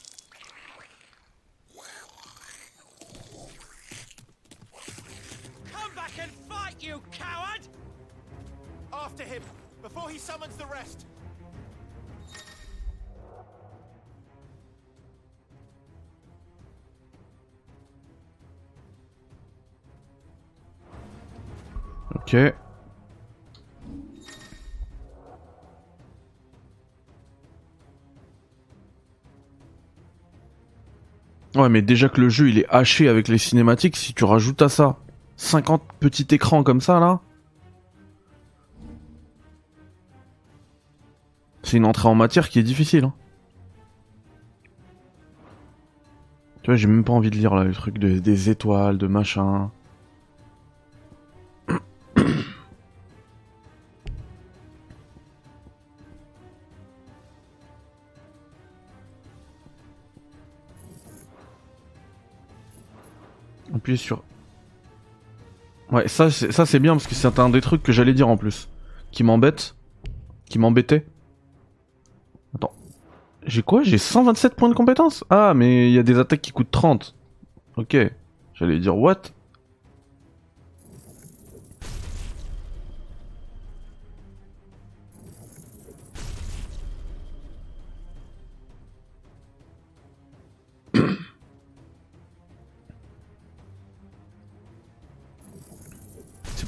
Ouais, mais déjà que le jeu il est haché avec les cinématiques, si tu rajoutes à ça 50 petits écrans comme ça là, c'est une entrée en matière qui est difficile. hein. Tu vois, j'ai même pas envie de lire là, le truc de- des étoiles, de machin. Appuyez sur. Ouais, ça c'est bien parce que c'est un des trucs que j'allais dire en plus, qui m'embête, qui m'embêtait. Attends, j'ai quoi? J'ai 127 points de compétence? Ah, mais il y a des attaques qui coûtent 30. Ok, j'allais dire what?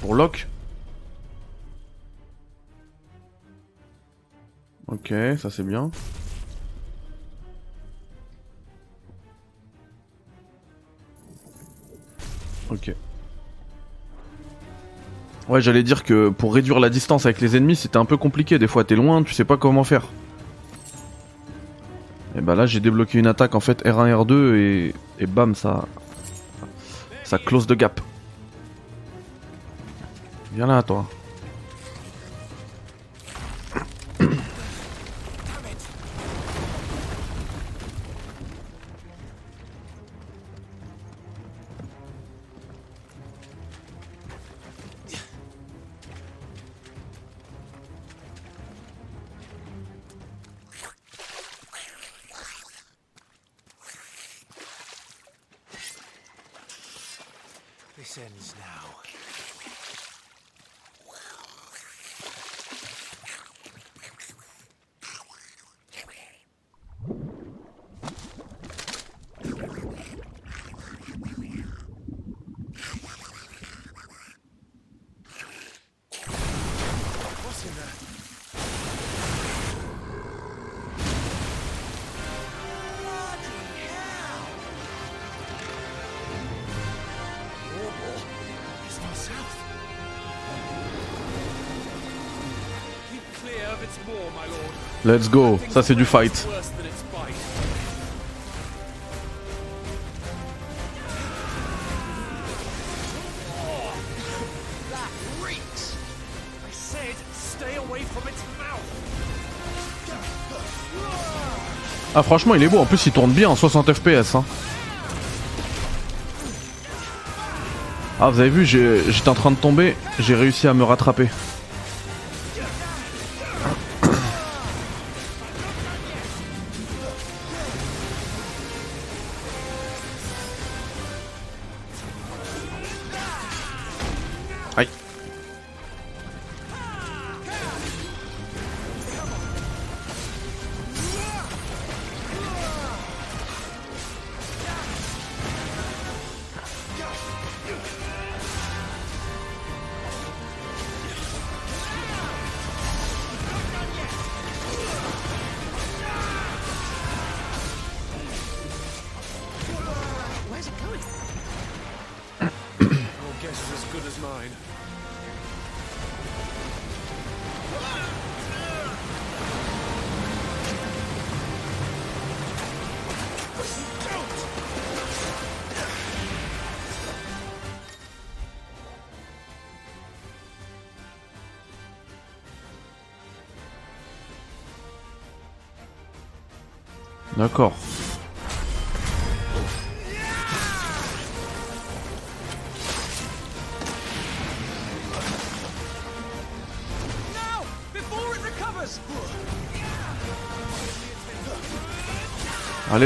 Pour Locke Ok, ça c'est bien. Ok. Ouais, j'allais dire que pour réduire la distance avec les ennemis, c'était un peu compliqué. Des fois, t'es loin, tu sais pas comment faire. Et bah là, j'ai débloqué une attaque en fait R1, R2 et, et bam, ça. Ça close de gap. Viens là, toi. Let's go. Ça, c'est du fight. Ah, franchement, il est beau. En plus, il tourne bien en 60 FPS. Ah, vous avez vu, j'étais en train de tomber. J'ai réussi à me rattraper.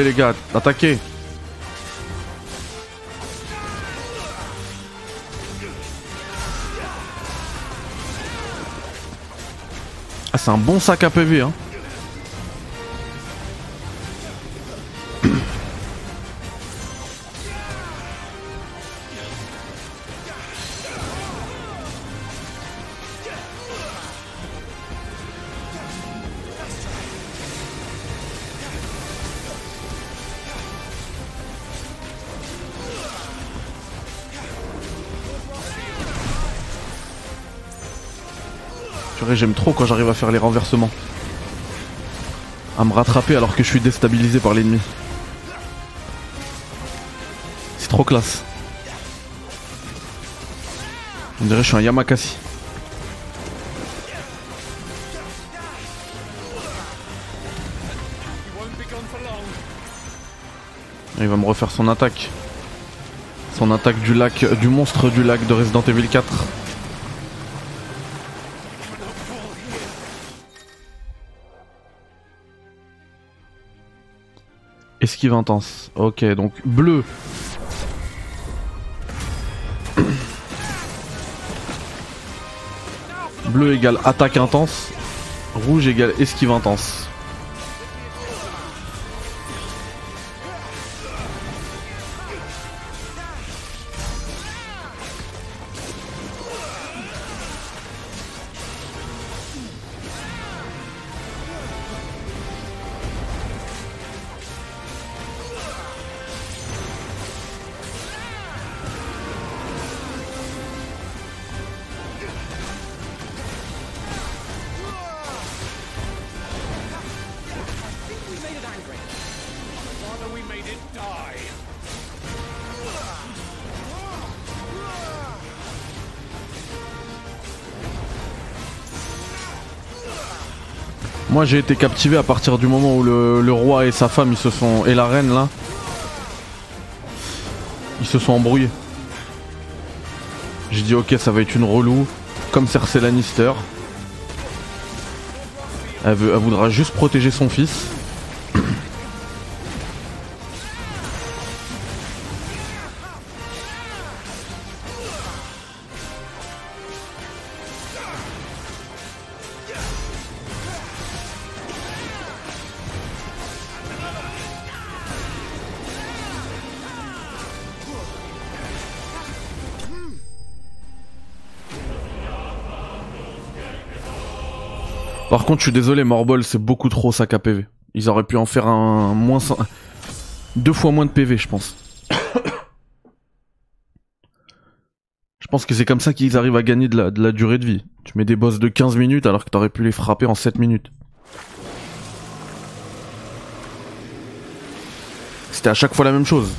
Les gars, attaquez. Ah c'est un bon sac à PV hein j'aime trop quand j'arrive à faire les renversements. À me rattraper alors que je suis déstabilisé par l'ennemi. C'est trop classe. On dirait que je suis un Yamakasi. Il va me refaire son attaque. Son attaque du lac, du monstre du lac de Resident Evil 4. Esquive intense. Ok, donc bleu. Bleu égale attaque intense. Rouge égale esquive intense. Moi j'ai été captivé à partir du moment où le, roi et sa femme se sont. et la reine là. Ils se sont embrouillés. J'ai dit ok ça va être une relou. Comme Cersei Lannister. Elle, veut, elle voudra juste protéger son fils. Par contre, je suis désolé, Morbol, c'est beaucoup trop sac à. Ils auraient pu en faire un moins deux fois moins de PV, je pense. je pense que c'est comme ça qu'ils arrivent à gagner de la, de la durée de vie. Tu mets des boss de 15 minutes alors que t'aurais pu les frapper en 7 minutes. C'était à chaque fois la même chose.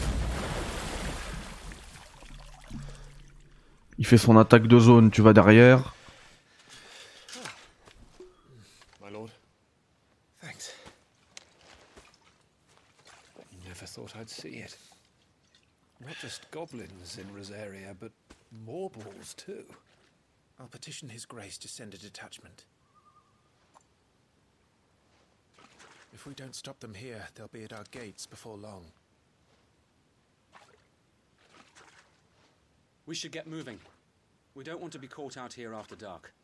Il fait son attaque de zone, tu vas derrière. I'd see it. Not just goblins in Rosaria, but morbals too. I'll petition His Grace to send a detachment. If we don't stop them here, they'll be at our gates before long. We should get moving. We don't want to be caught out here after dark.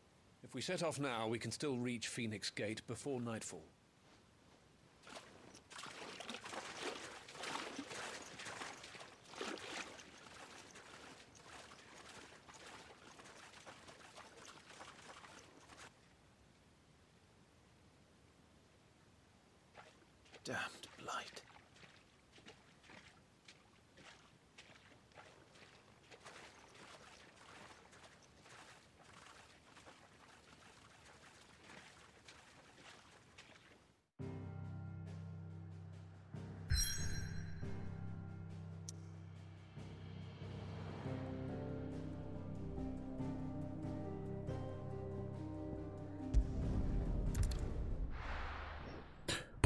If we set off now, we can still reach Phoenix Gate before nightfall.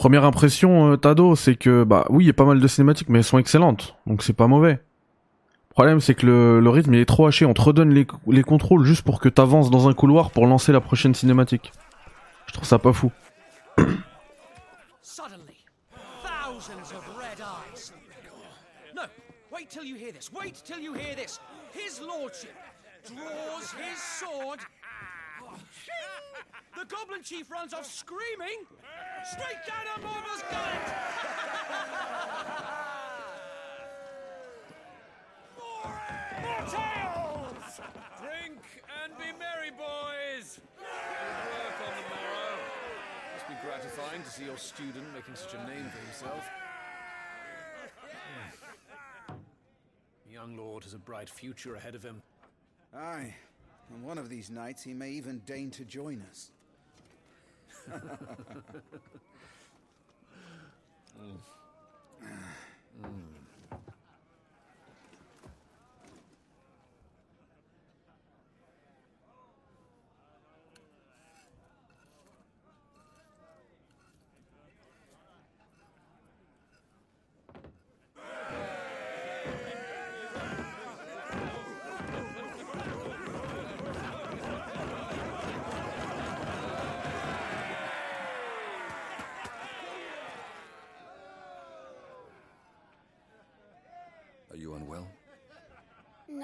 Première impression, euh, Tado, c'est que bah oui, il y a pas mal de cinématiques, mais elles sont excellentes, donc c'est pas mauvais. Le problème, c'est que le, rythme il est trop haché. On te redonne les, les contrôles juste pour que t'avances dans un couloir pour lancer la prochaine cinématique. Je trouve ça pas fou. The goblin chief runs off screaming straight down a Morval's More tales! Drink and be merry, boys! Good work on the morrow. Must be gratifying to see your student making such a name for himself. The young lord has a bright future ahead of him. Aye, and one of these nights he may even deign to join us. Are mm. mm you unwell?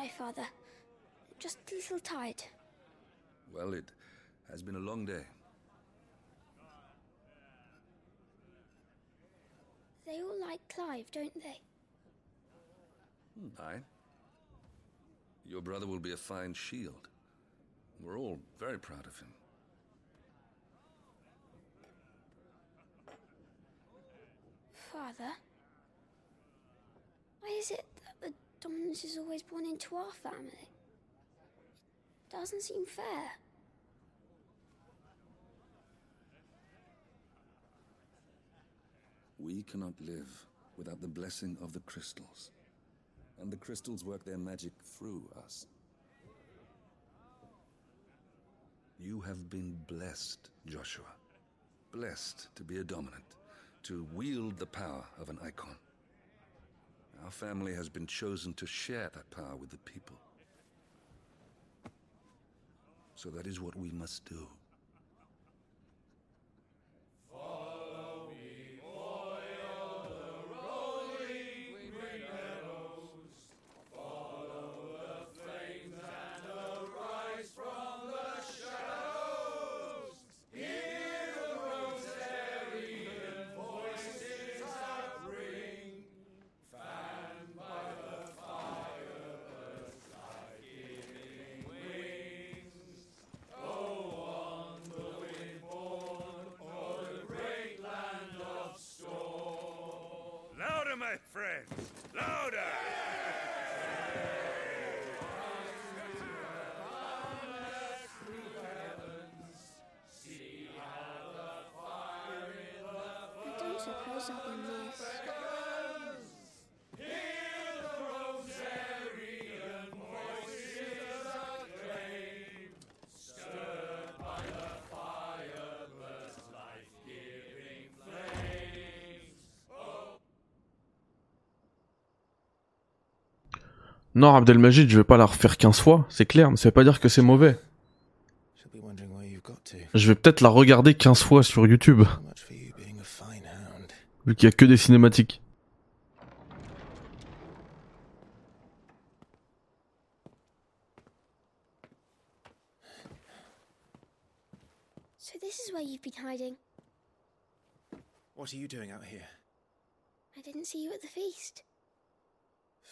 Father. Just a little tired. Well, it has been a long day. They all like Clive, don't they? Hmm, aye. Your brother will be a fine shield. We're all very proud of him. Father? Why is it dominance is always born into our family? It doesn't seem fair. We cannot live without the blessing of the crystals. And the crystals work their magic through us. You have been blessed, Joshua. Blessed to be a dominant, to wield the power of an icon. Our family has been chosen to share that power with the people. So that is what we must do. Non, Abdelmajid, je vais pas la refaire 15 fois, c'est clair, mais ça veut pas dire que c'est mauvais. Je vais peut-être la regarder 15 fois sur YouTube. Vu qu'il y a que des cinématiques. So this is where you've been hiding. What are you doing out here? I didn't see you at the feast.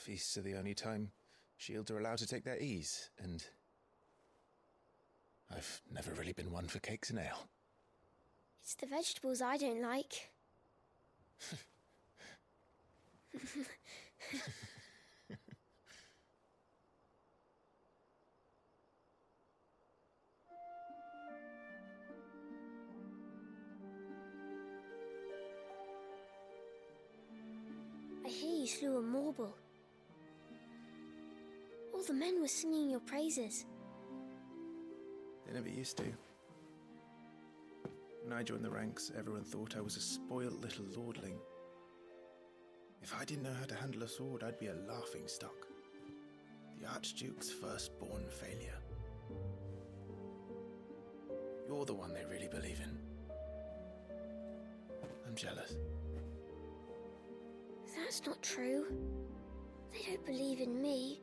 Feasts are the only time shields are allowed to take their ease, and I've never really been one for cakes and ale. It's the vegetables I don't like. I hear you slew a Morble. All the men were singing your praises. They never used to. When I joined the ranks, everyone thought I was a spoilt little lordling. If I didn't know how to handle a sword, I'd be a laughing stock. The Archduke's firstborn failure. You're the one they really believe in. I'm jealous. That's not true. They don't believe in me.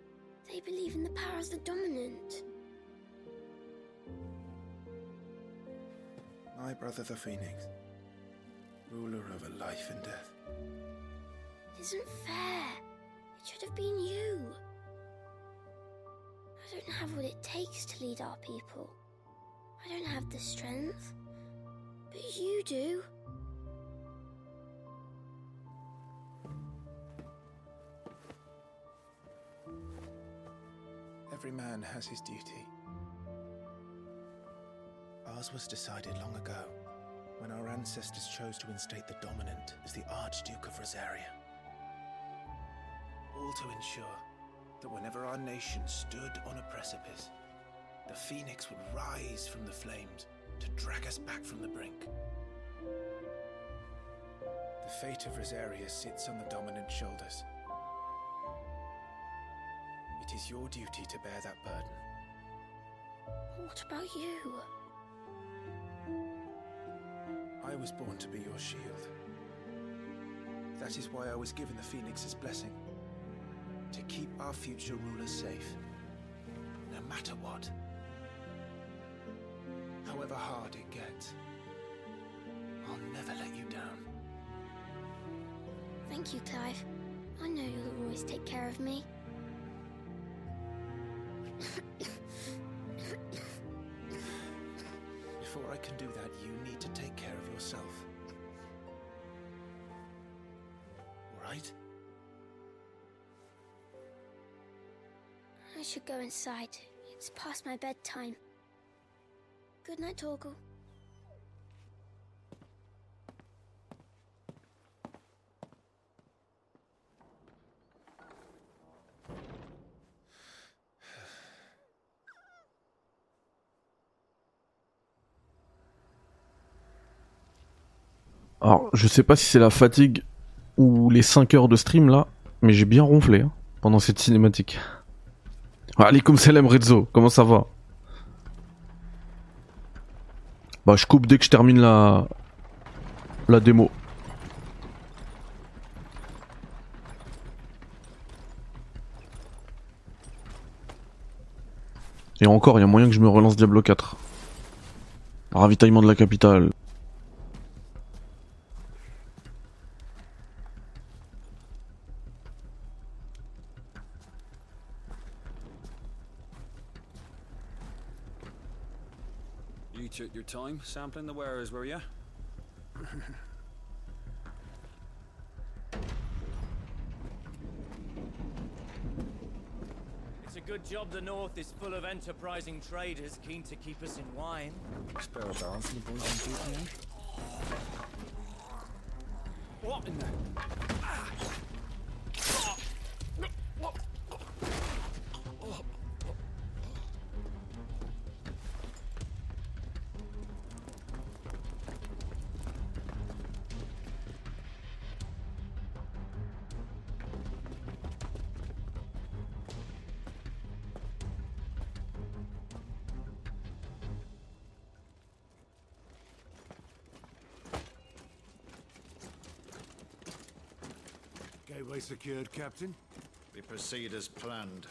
They believe in the power of the dominant. My brother the Phoenix, ruler over life and death. It isn't fair. It should have been you. I don't have what it takes to lead our people. I don't have the strength. But you do. Every man has his duty. Ours was decided long ago, when our ancestors chose to instate the dominant as the Archduke of Rosaria. All to ensure that whenever our nation stood on a precipice, the phoenix would rise from the flames to drag us back from the brink. The fate of Rosaria sits on the dominant shoulders. It is your duty to bear that burden. What about you? I was born to be your shield. That is why I was given the Phoenix's blessing. To keep our future rulers safe. No matter what. However hard it gets. I'll never let you down. Thank you, Clive. I know you'll always take care of me. You need to take care of yourself. Right? I should go inside. It's past my bedtime. Good night, Torgal. Je sais pas si c'est la fatigue ou les 5 heures de stream là, mais j'ai bien ronflé hein, pendant cette cinématique. Allez, comme Salam Rezzo, comment ça va? Bah, je coupe dès que je termine la la démo. Et encore, il y a moyen que je me relance Diablo 4. Ravitaillement de la capitale. Time sampling the wares, were you? It's a good job the North is full of enterprising traders keen to keep us in wine. Spare a barrel for the boys on duty? What in the... Ah! Gateway secured, Captain. We proceed as planned.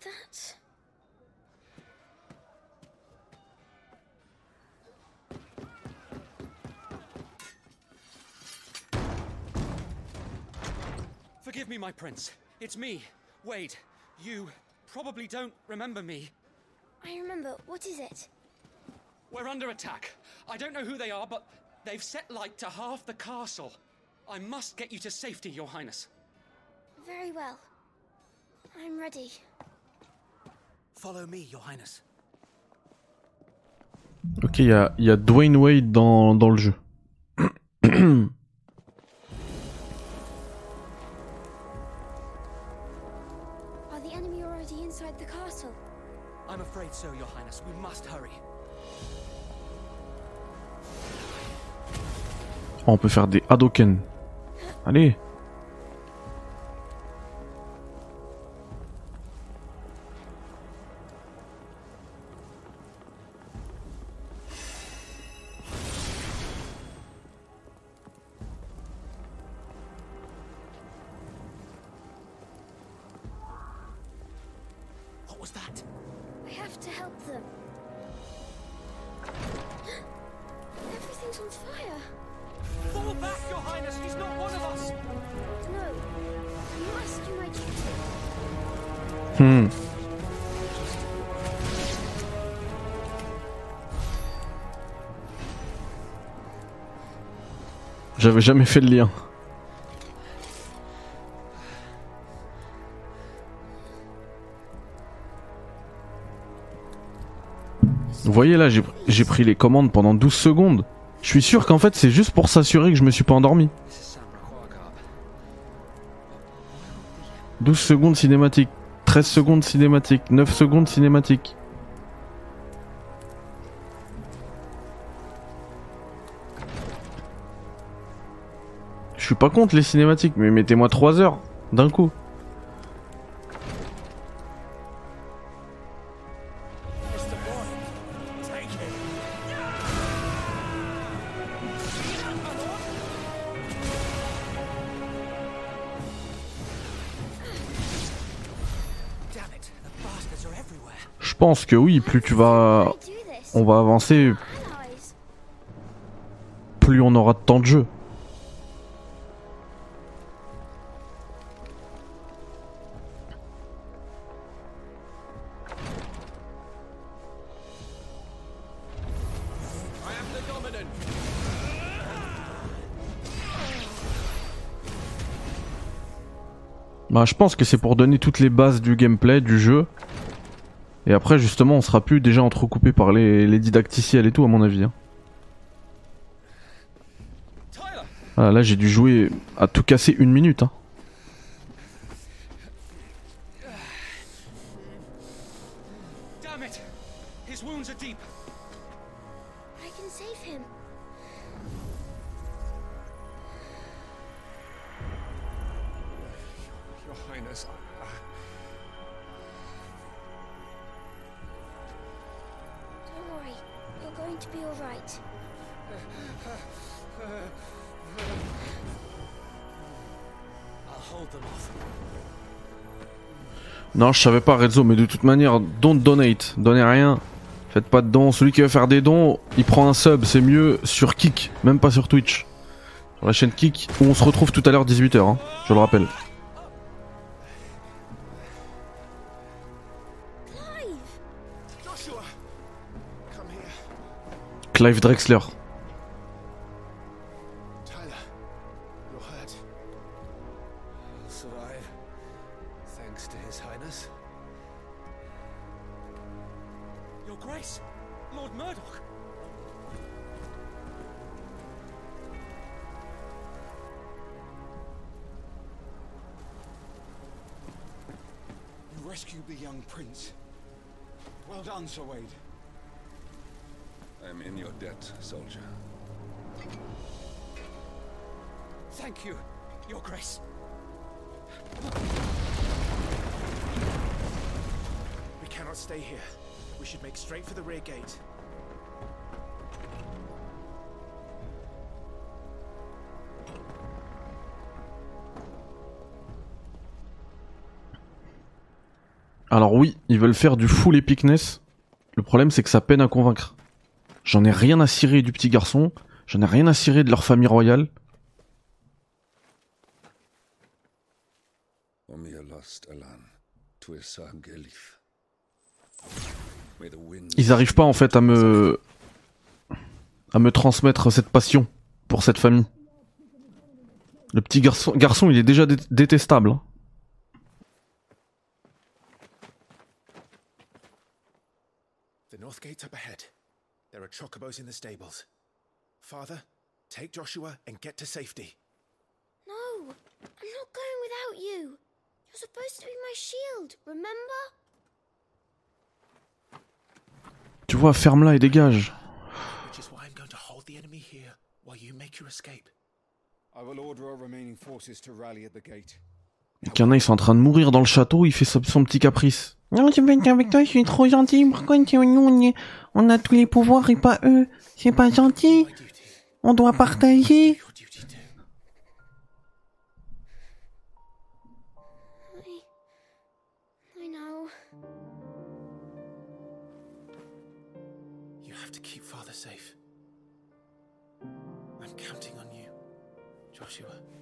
That? Forgive me, my prince. It's me, Wade. You probably don't remember me. I remember. What is it? We're under attack. I don't know who they are, but they've set light to half the castle. I must get you to safety, Your Highness. Very well. I'm ready. Ok, il y a, il y a Dwayne Wade dans, dans le jeu. Are the enemy already inside the castle? I'm afraid so, Your Highness. We must hurry. Oh, on peut faire des Hadoken. Allez. Jamais fait le lien. Vous voyez là, j'ai pris les commandes pendant 12 secondes. Je suis sûr qu'en fait c'est juste pour s'assurer que je me suis pas endormi. 12 secondes cinématique, 13 secondes cinématique, 9 secondes cinématique. Suis pas contre les cinématiques, mais mettez-moi 3 heures d'un coup. Je pense que oui, plus tu vas... On va avancer, plus on aura de temps de jeu. Bah, je pense que c'est pour donner toutes les bases du gameplay, du jeu. Et après, justement, on sera plus déjà entrecoupé par les, les didacticiels et tout, à mon avis. hein. Ah, là, j'ai dû jouer à tout casser une minute. Hein. Damn it! His wounds are deep. I can save him. Your Highness, I, Don't worry. You're going to be all right. I'll hold them off. Non, je savais pas, Redzo, mais de toute manière, don't donate. Donnez rien. Faites pas de dons. Celui qui veut faire des dons, il prend un sub. C'est mieux sur Kik, même pas sur Twitch. Sur la chaîne Kik, où on se retrouve tout à l'heure 18h, hein, je le rappelle. Clive Drexler. Faire du full epicness. Le problème c'est que ça peine à convaincre. J'en ai rien à cirer du petit garçon, j'en ai rien à cirer de leur famille royale. Ils arrivent pas en fait à me à me transmettre cette passion pour cette famille. Le petit garçon, garçon il est déjà dé- détestable. hein. North gate's up ahead. There are chocobos in the stables. Father, take Joshua and get to safety. No, I'm not going without you. You're supposed to be my shield, remember? Tu vois, ferme-la et dégage. Which is why I'm going to hold the enemy here while you make your escape. I will order our remaining forces to rally at the gate. Et qu'il y en a, ils sont en train de mourir dans le château, il fait son, son petit caprice. Non, je vais être avec toi, je suis trop gentil. Pourquoi tu- nous, on, est- on a tous les pouvoirs et pas eux C'est pas gentil. On doit partager. I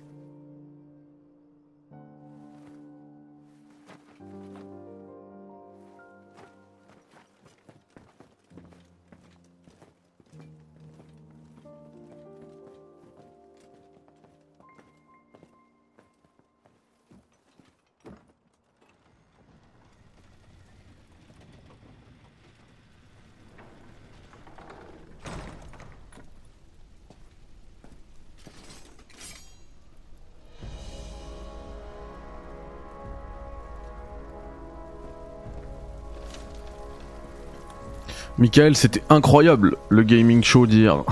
Michael, c'était incroyable le gaming show d'hier.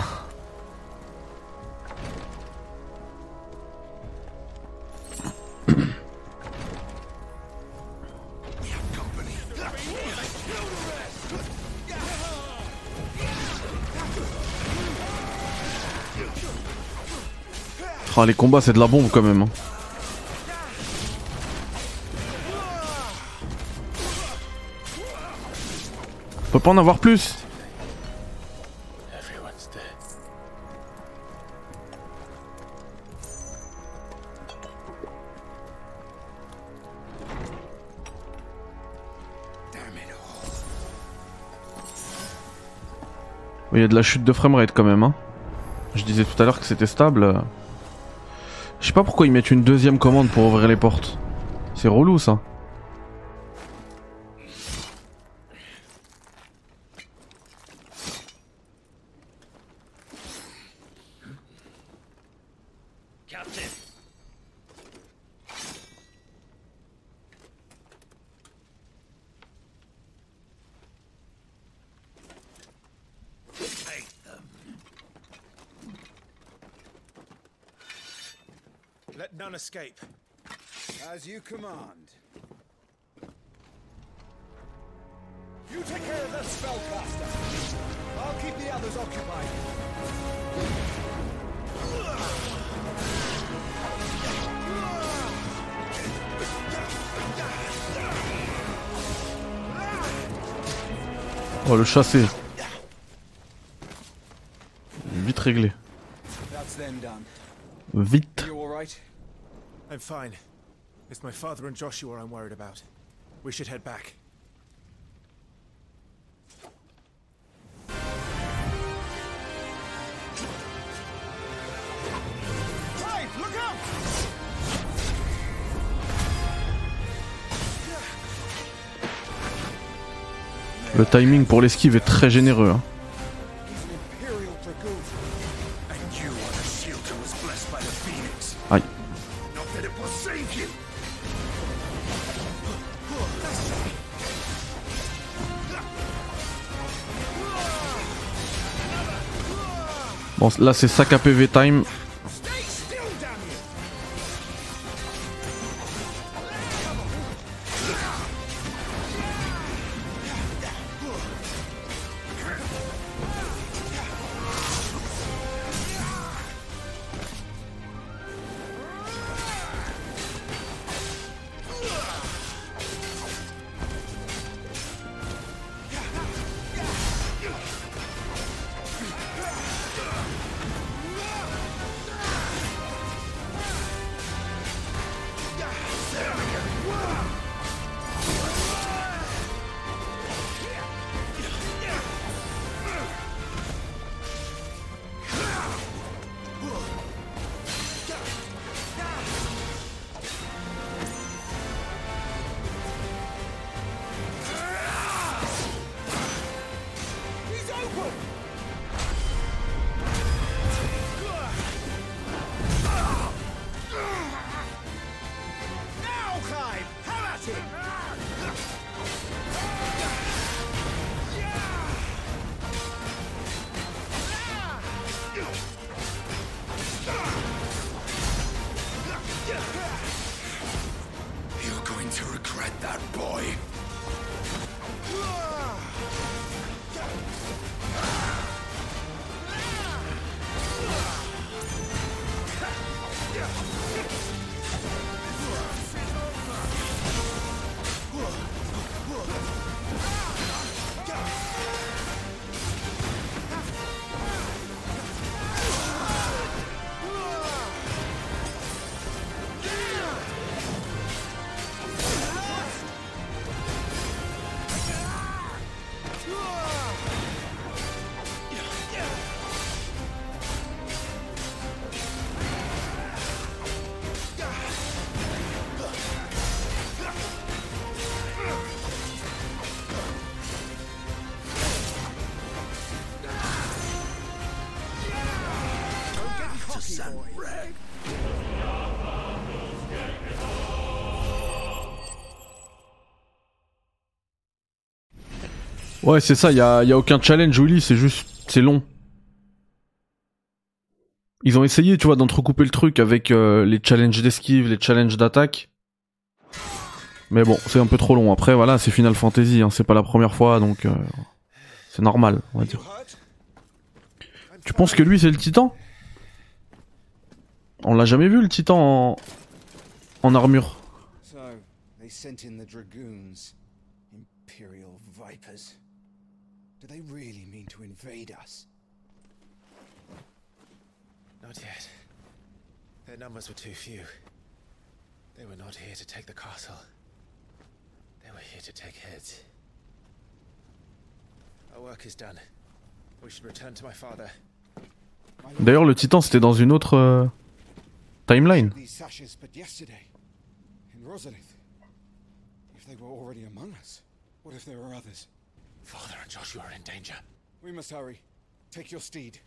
Ah, les combats, c'est de la bombe quand même. hein. Pas en avoir plus. Il y a de la chute de framerate quand même. Hein. Je disais tout à l'heure que c'était stable. Je sais pas pourquoi ils mettent une deuxième commande pour ouvrir les portes. C'est relou ça. Captain! Take them. Let none escape. As you command. You take care of that spellcaster. I'll keep the others occupied. Oh le chassé. Vite réglé. That's them done. Vite. You all right? I'm fine. It's my father and Joshua I'm worried about. We should head back. Clive, look out! Le timing pour l'esquive est très généreux. hein. Là c'est sac à PV time. that boy. Ouais, c'est ça, y a, y a aucun challenge, Willy, c'est juste. C'est long. Ils ont essayé, tu vois, d'entrecouper le truc avec euh, les challenges d'esquive, les challenges d'attaque. Mais bon, c'est un peu trop long. Après, voilà, c'est Final Fantasy, hein, c'est pas la première fois, donc euh, c'est normal, on va dire. Tu penses que lui, c'est le titan? On l'a jamais vu, le titan en, en armure. Sent in the dragoons. Imperial vipers. Do they really mean to invade us? Not yet. Their numbers were too few. They were not here to take the castle. They were here to take heads. Our work is done. We should return to my father. D'ailleurs, le titan, c'était dans une autre euh, timeline. These sashes but yesterday. In Rosalith. If they were already among us. What if there were others? Father and Joshua are in danger. We must hurry. Take your steed.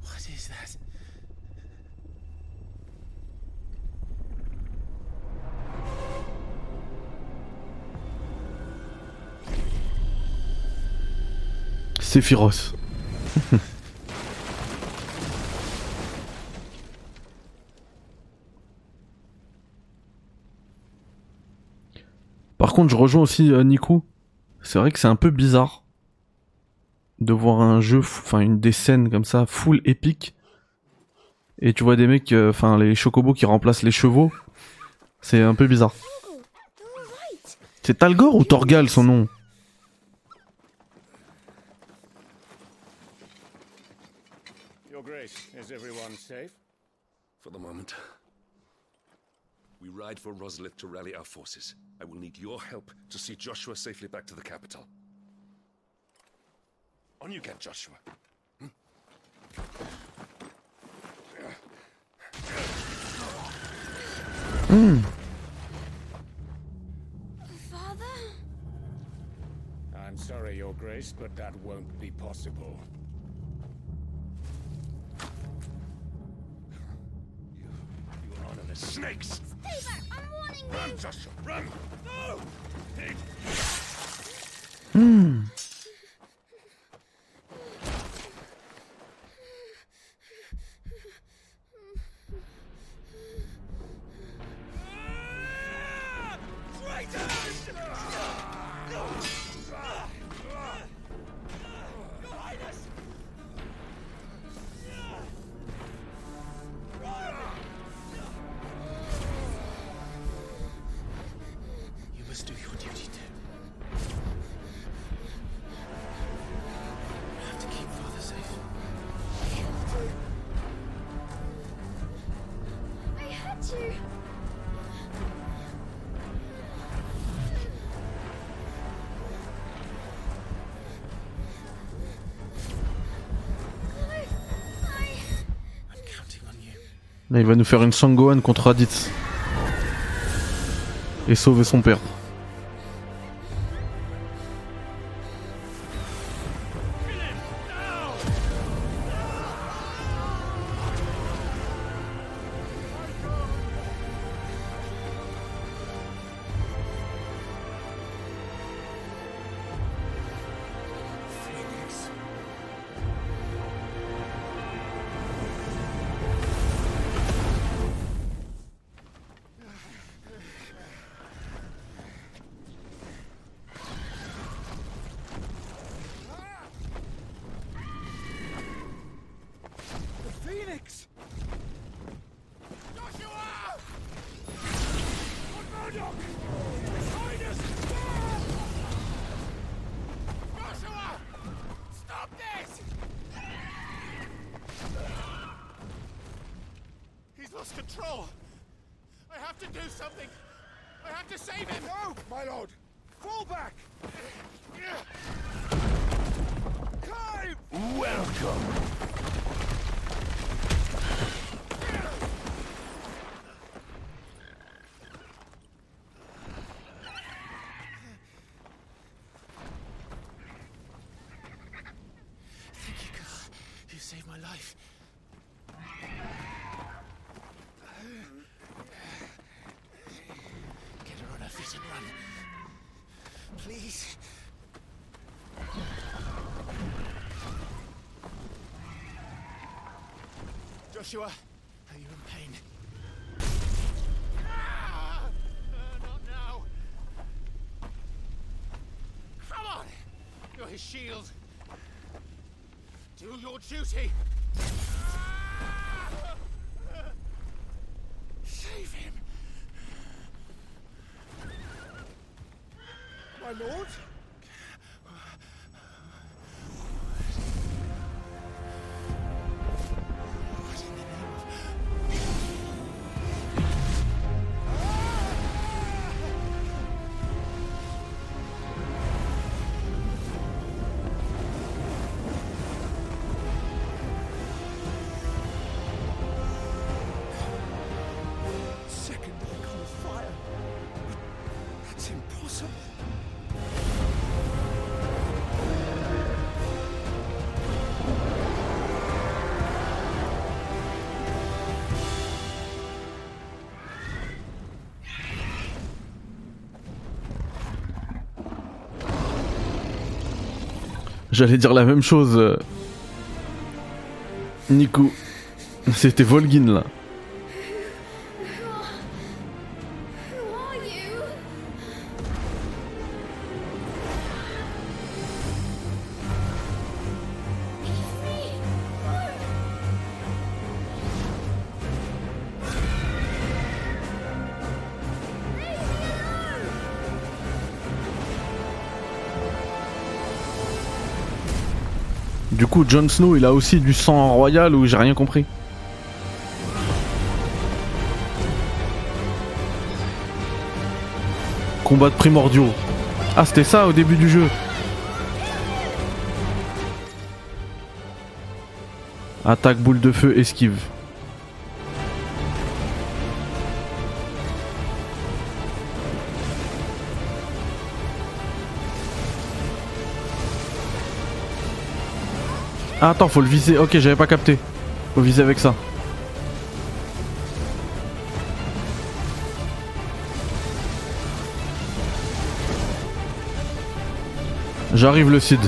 What is that? Sephiroth. contre, je rejoins aussi euh, Nico. C'est vrai que c'est un peu bizarre de voir un jeu, enfin une des scènes comme ça, full épique. Et tu vois des mecs, euh, enfin les chocobos qui remplacent les chevaux. C'est un peu bizarre. C'est Talgor ou Torgal son nom? Your Grace, is everyone safe? For the moment. We ride for Rosalith to rally our forces. I will need your help to see Joshua safely back to the capital. On you get, Joshua. Hmm. Father? I'm sorry, Your Grace, but that won't be possible. You honorless snakes! Stay! I'm warning you! Run, Joshua, run! No! Hmm. Il va nous faire une Sangohan contre Raditz. Et sauver son père. Joshua, are you in pain? Ah! Uh, not now. Come on! You're his shield. Do your duty. Save him. My lord? J'allais dire la même chose. euh. Nico. C'était Volgin là. Du coup, Jon Snow, il a aussi du sang royal ou j'ai rien compris. Combat de primordiaux. Ah, c'était ça au début du jeu. Attaque boule de feu, esquive. Ah, attends, faut le viser. Ok, j'avais pas capté. Faut viser avec ça. J'arrive le Cid.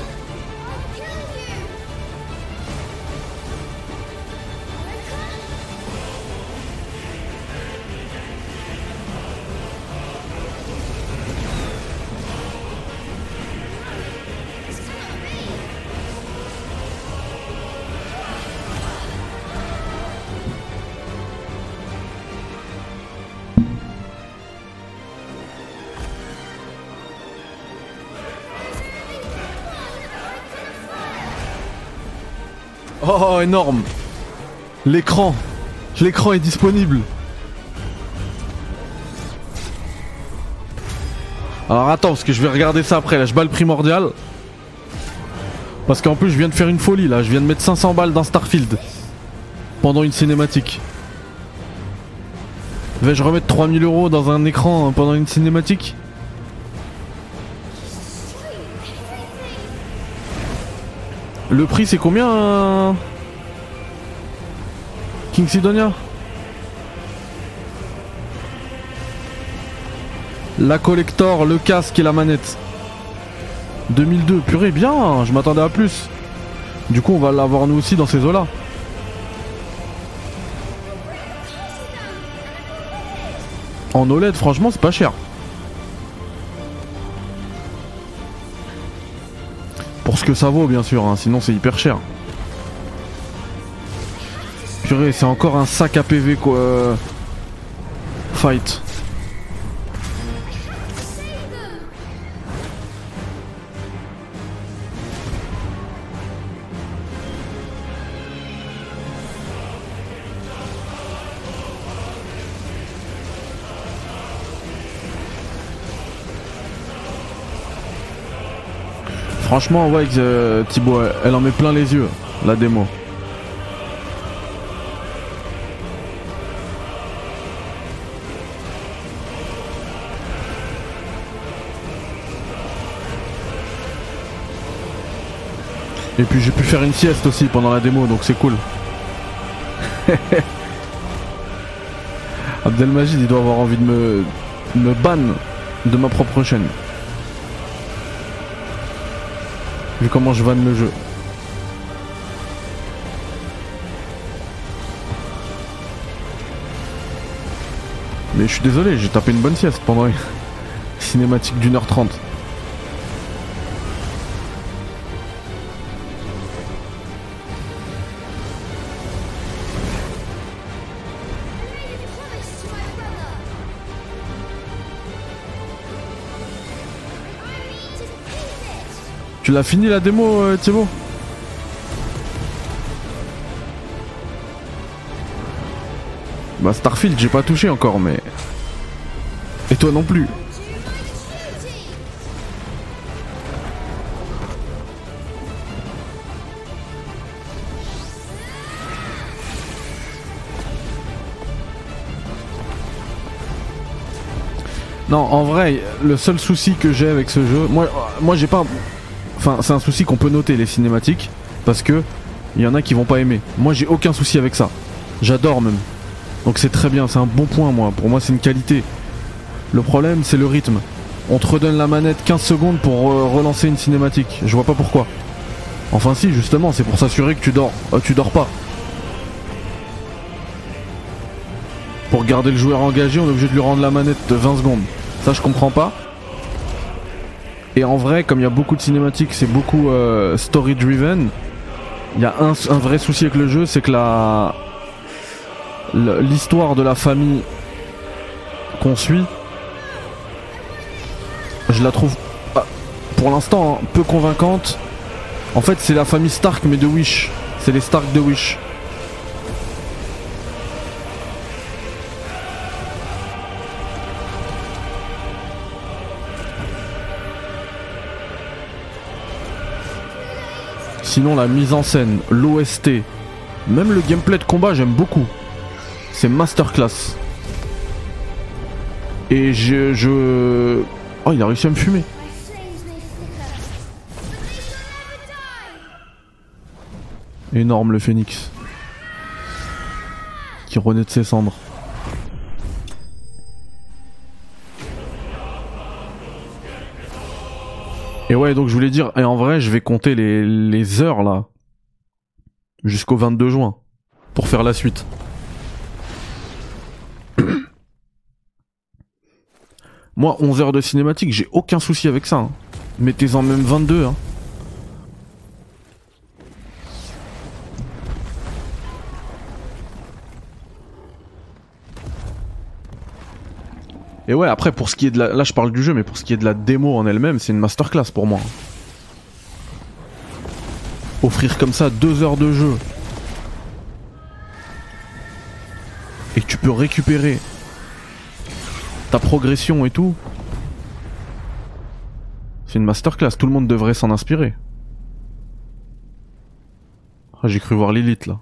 L'écran. L'écran est disponible. Alors attends, parce que je vais regarder ça après, là. Je bats primordial. Parce qu'en plus je viens de faire une folie là, je viens de mettre 500 balles dans Starfield. Pendant une cinématique. Vais-je remettre 3000 euros dans un écran hein, pendant une cinématique? Le prix c'est combien euh, King Sidonia La collector, le casque et la manette. 2002, purée bien, je m'attendais à plus. Du coup on va l'avoir nous aussi dans ces eaux là. En OLED franchement c'est pas cher. Pour ce que ça vaut bien sûr, hein, sinon c'est hyper cher c'est encore un sac à PV quoi. Fight. Franchement, ouais, Thibaut, elle en met plein les yeux, la démo. Et puis j'ai pu faire une sieste aussi pendant la démo, donc c'est cool. Abdelmajid, il doit avoir envie de me, me ban de ma propre chaîne. Vu comment je vanne le jeu. Mais je suis désolé, j'ai tapé une bonne sieste pendant une cinématique d'une heure trente. Tu l'as fini la démo, euh, Thibaut? Bah Starfield, j'ai pas touché encore, mais... Et toi non plus. Non, en vrai, le seul souci que j'ai avec ce jeu, moi, moi j'ai pas, c'est un souci qu'on peut noter les cinématiques, parce que il y en a qui vont pas aimer. Moi, j'ai aucun souci avec ça. J'adore même. Donc c'est très bien, c'est un bon point, moi. Pour moi, c'est une qualité. Le problème, c'est le rythme. On te redonne la manette 15 secondes pour euh, relancer une cinématique. Je vois pas pourquoi. Enfin si, justement, c'est pour s'assurer que tu dors. Euh, tu dors pas. Pour garder le joueur engagé, on est obligé de lui rendre la manette de 20 secondes. Ça, je comprends pas. Et en vrai, comme il y a beaucoup de cinématiques, c'est beaucoup euh, story driven. Il y a un, vrai souci avec le jeu, c'est que la l'histoire de la famille qu'on suit, je la trouve pour l'instant hein, peu convaincante. En fait, c'est la famille Stark mais de Wish. C'est les Stark de Wish. Sinon, la mise en scène, l'OST, même le gameplay de combat, j'aime beaucoup. C'est masterclass. Et je, je... Oh, il a réussi à me fumer. Énorme le phénix. Qui renaît de ses cendres. Donc je voulais dire, et en vrai, je vais compter les, les heures là. Jusqu'au 22 juin. Pour faire la suite. Moi, 11 heures de cinématique, j'ai aucun souci avec ça. Hein. Mettez-en même 22. Hein. Et ouais, après, pour ce qui est de la... Là, je parle du jeu, mais pour ce qui est de la démo en elle-même, c'est une masterclass pour moi. Offrir comme ça deux heures de jeu. Et tu peux récupérer ta progression et tout. C'est une masterclass, tout le monde devrait s'en inspirer. Ah, j'ai cru voir Lilith là.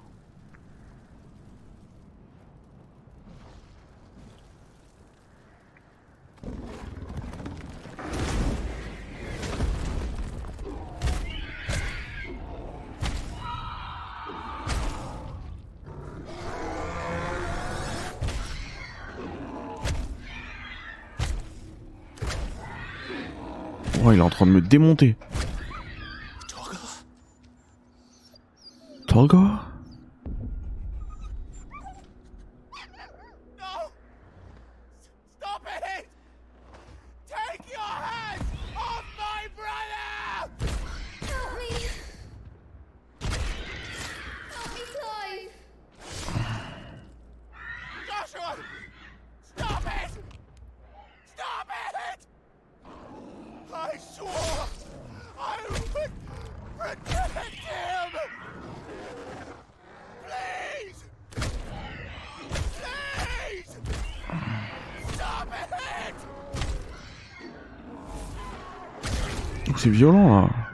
Oh, il est en train de me démonter. Tolga c'est violent là.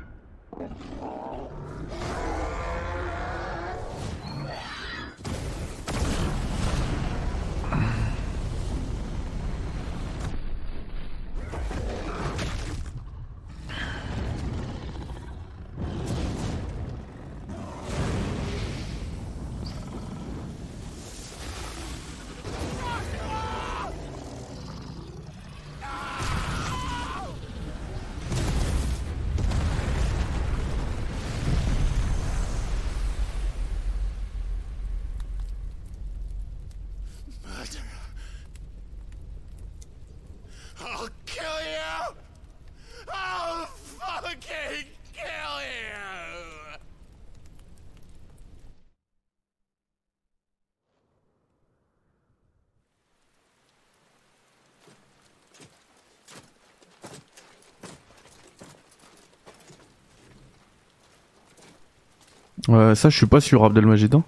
Ouais, ça, je suis pas sûr, Abdelmajid. hein.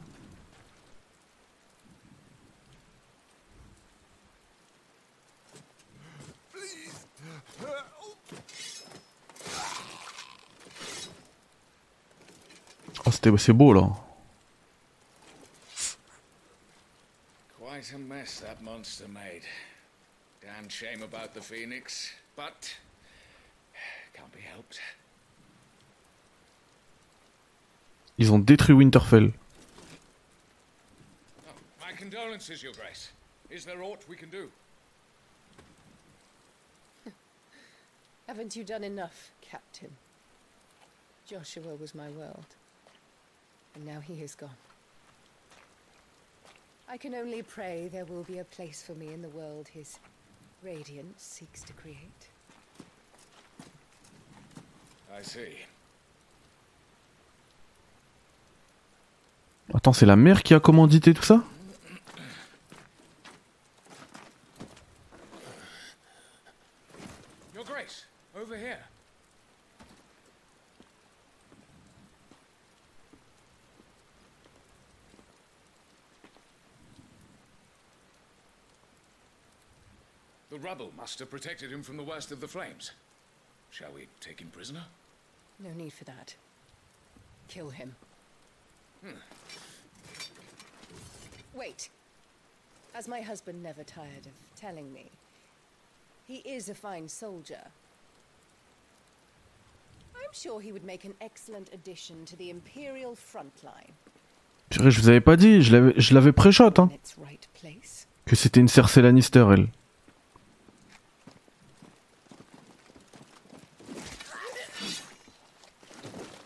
Oh, c'était- c'est beau là. Quite a mess that monster made. Damn shame about the Phoenix, but Ils ont détruit Winterfell. My condolences, Your Grace. Is there aught we can do? Haven't you done enough, Captain? Joshua was my world. And now he is gone. I can only pray there will be a place for me in the world his radiance seeks to create. I see. Attends, c'est la mère qui a commandité tout ça? Your Grace, over here. The rubble must have protected him from the worst of the flames. Shall we take him prisoner? No need for that. Kill him. Hmm. Wait. As my husband never tired of telling me, he is a fine soldier. I'm sure he would make an excellent addition to the Imperial front line. Je vous avais pas dit, je l'avais, pré-shot, hein. Que c'était une Cersei Lannister, elle.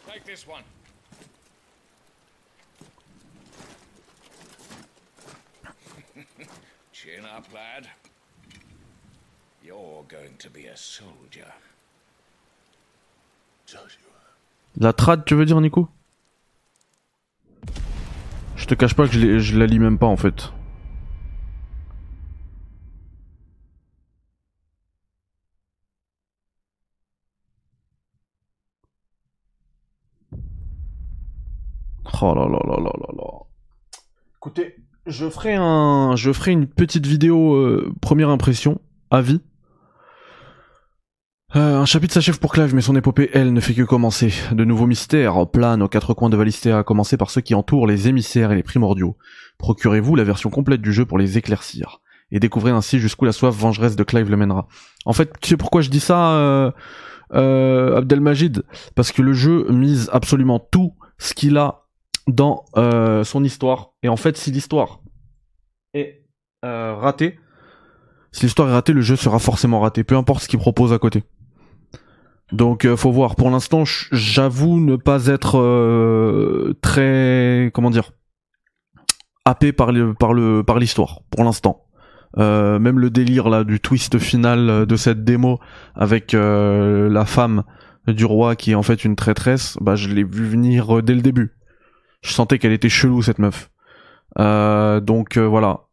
Take this one. Chin up, lad. You're going to be a soldier. La trad, tu veux dire, Nico? Je te cache pas que je, l'ai- je la lis même pas en fait. Oh là là là là là là. Écoutez, je ferai un, je ferai une petite vidéo euh, première impression, avis. Euh, un chapitre s'achève pour Clive, mais son épopée, elle, ne fait que commencer. De nouveaux mystères planent aux quatre coins de Valistea, à commencer par ceux qui entourent les émissaires et les primordiaux. Procurez-vous la version complète du jeu pour les éclaircir, et découvrez ainsi jusqu'où la soif vengeresse de Clive le mènera. En fait, tu sais pourquoi je dis ça, euh, euh, Abdelmajid? Parce que le jeu mise absolument tout ce qu'il a dans euh, son histoire. Et en fait, si l'histoire est euh, ratée, si l'histoire est ratée, le jeu sera forcément raté, peu importe ce qu'il propose à côté. Donc euh, faut voir. Pour l'instant, j'avoue ne pas être euh, très comment dire happé par le par le par l'histoire pour l'instant. Euh, même le délire là du twist final de cette démo avec la femme du roi qui est en fait une traîtresse, bah je l'ai vu venir dès le début. Je sentais qu'elle était chelou cette meuf. Euh, donc euh, voilà.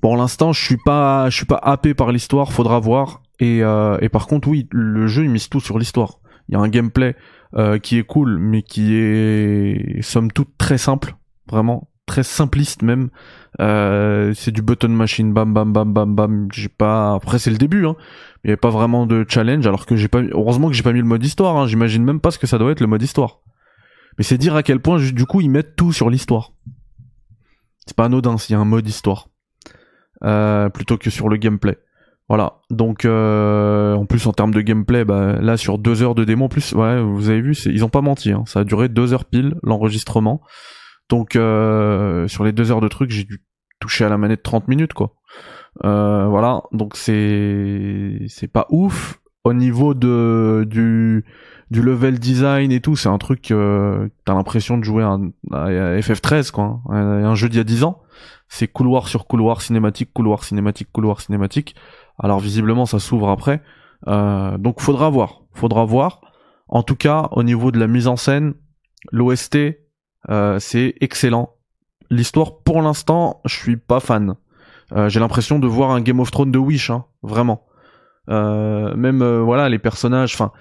Pour l'instant, je suis pas, je suis pas happé par l'histoire. Faudra voir. Et, euh, et par contre, oui, le jeu il mise tout sur l'histoire. Il y a un gameplay qui est cool, mais qui est somme toute très simple, vraiment très simpliste même. C'est du button machine, bam bam bam bam bam. J'ai pas. Après c'est le début, hein. Il y avait pas vraiment de challenge, alors que j'ai pas. Heureusement que j'ai pas mis le mode histoire. Hein. J'imagine même pas ce que ça doit être le mode histoire. Mais c'est dire à quel point du coup ils mettent tout sur l'histoire. C'est pas anodin s'il y a un mode histoire euh, plutôt que sur le gameplay. Voilà. Donc euh, en plus en termes de gameplay, bah, là sur deux heures de démo, en plus, ouais, vous avez vu, ils ont pas menti. hein. Ça a duré deux heures pile l'enregistrement. Donc euh, sur les deux heures de truc, j'ai dû toucher à la manette 30 minutes quoi. Euh, voilà. Donc c'est c'est pas ouf. Au niveau de du du level design et tout, c'est un truc euh, t'as l'impression de jouer à FF13 quoi, hein. un, un jeu d'il y a 10 ans. C'est couloir sur couloir cinématique, couloir cinématique, couloir cinématique. Alors visiblement ça s'ouvre après. Euh, donc faudra voir, faudra voir. En tout cas, au niveau de la mise en scène, l'OST euh, c'est excellent. L'histoire pour l'instant, je suis pas fan. Euh, j'ai l'impression de voir un Game of Thrones de Wish, hein, vraiment. Euh, même euh, voilà les personnages, enfin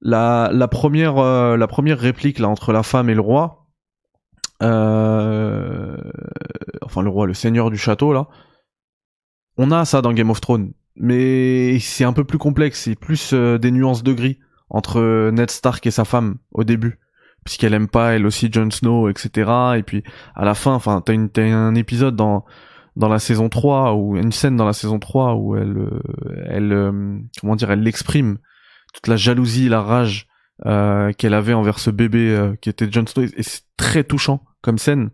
la, la première euh, la première réplique là entre la femme et le roi, enfin le roi, le seigneur du château là, on a ça dans Game of Thrones, mais c'est un peu plus complexe, c'est plus des nuances de gris entre Ned Stark et sa femme au début puisqu'elle aime pas elle aussi Jon Snow etc et puis à la fin enfin t'as un épisode dans dans la saison 3 ou une scène dans la saison 3 où elle euh, elle euh, comment dire elle l'exprime toute la jalousie la rage euh, qu'elle avait envers ce bébé euh, qui était Jon Snow. Et c'est très touchant comme scène.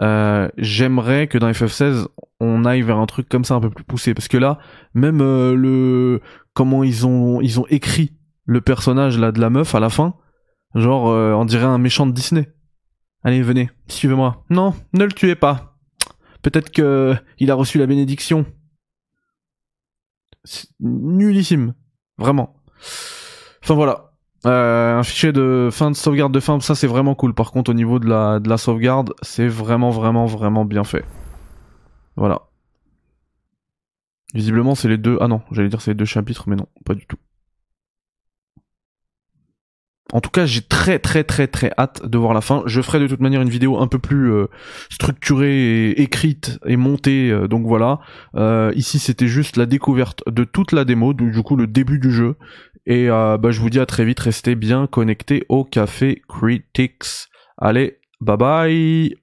Euh, j'aimerais que dans FF16 on aille vers un truc comme ça un peu plus poussé. Parce que là même euh, le comment ils ont ils ont écrit le personnage là de la meuf à la fin genre on dirait un méchant de Disney. Allez venez suivez-moi. Non ne le tuez pas peut-être que il a reçu la bénédiction nullissime vraiment enfin voilà euh, un fichier de fin de sauvegarde de fin, ça c'est vraiment cool. Par contre, au niveau de la, de la sauvegarde, c'est vraiment, vraiment, vraiment bien fait. Voilà. Visiblement, c'est les deux. Ah non, j'allais dire c'est les deux chapitres, mais non, pas du tout. En tout cas, j'ai très très très très hâte de voir la fin. Je ferai de toute manière une vidéo un peu plus euh, structurée, écrite et montée. euh, donc voilà. Euh, ici, c'était juste la découverte de toute la démo, du du coup le début du jeu. Et bah, je vous dis à très vite. Restez bien connectés au Café Critics. Allez, bye bye.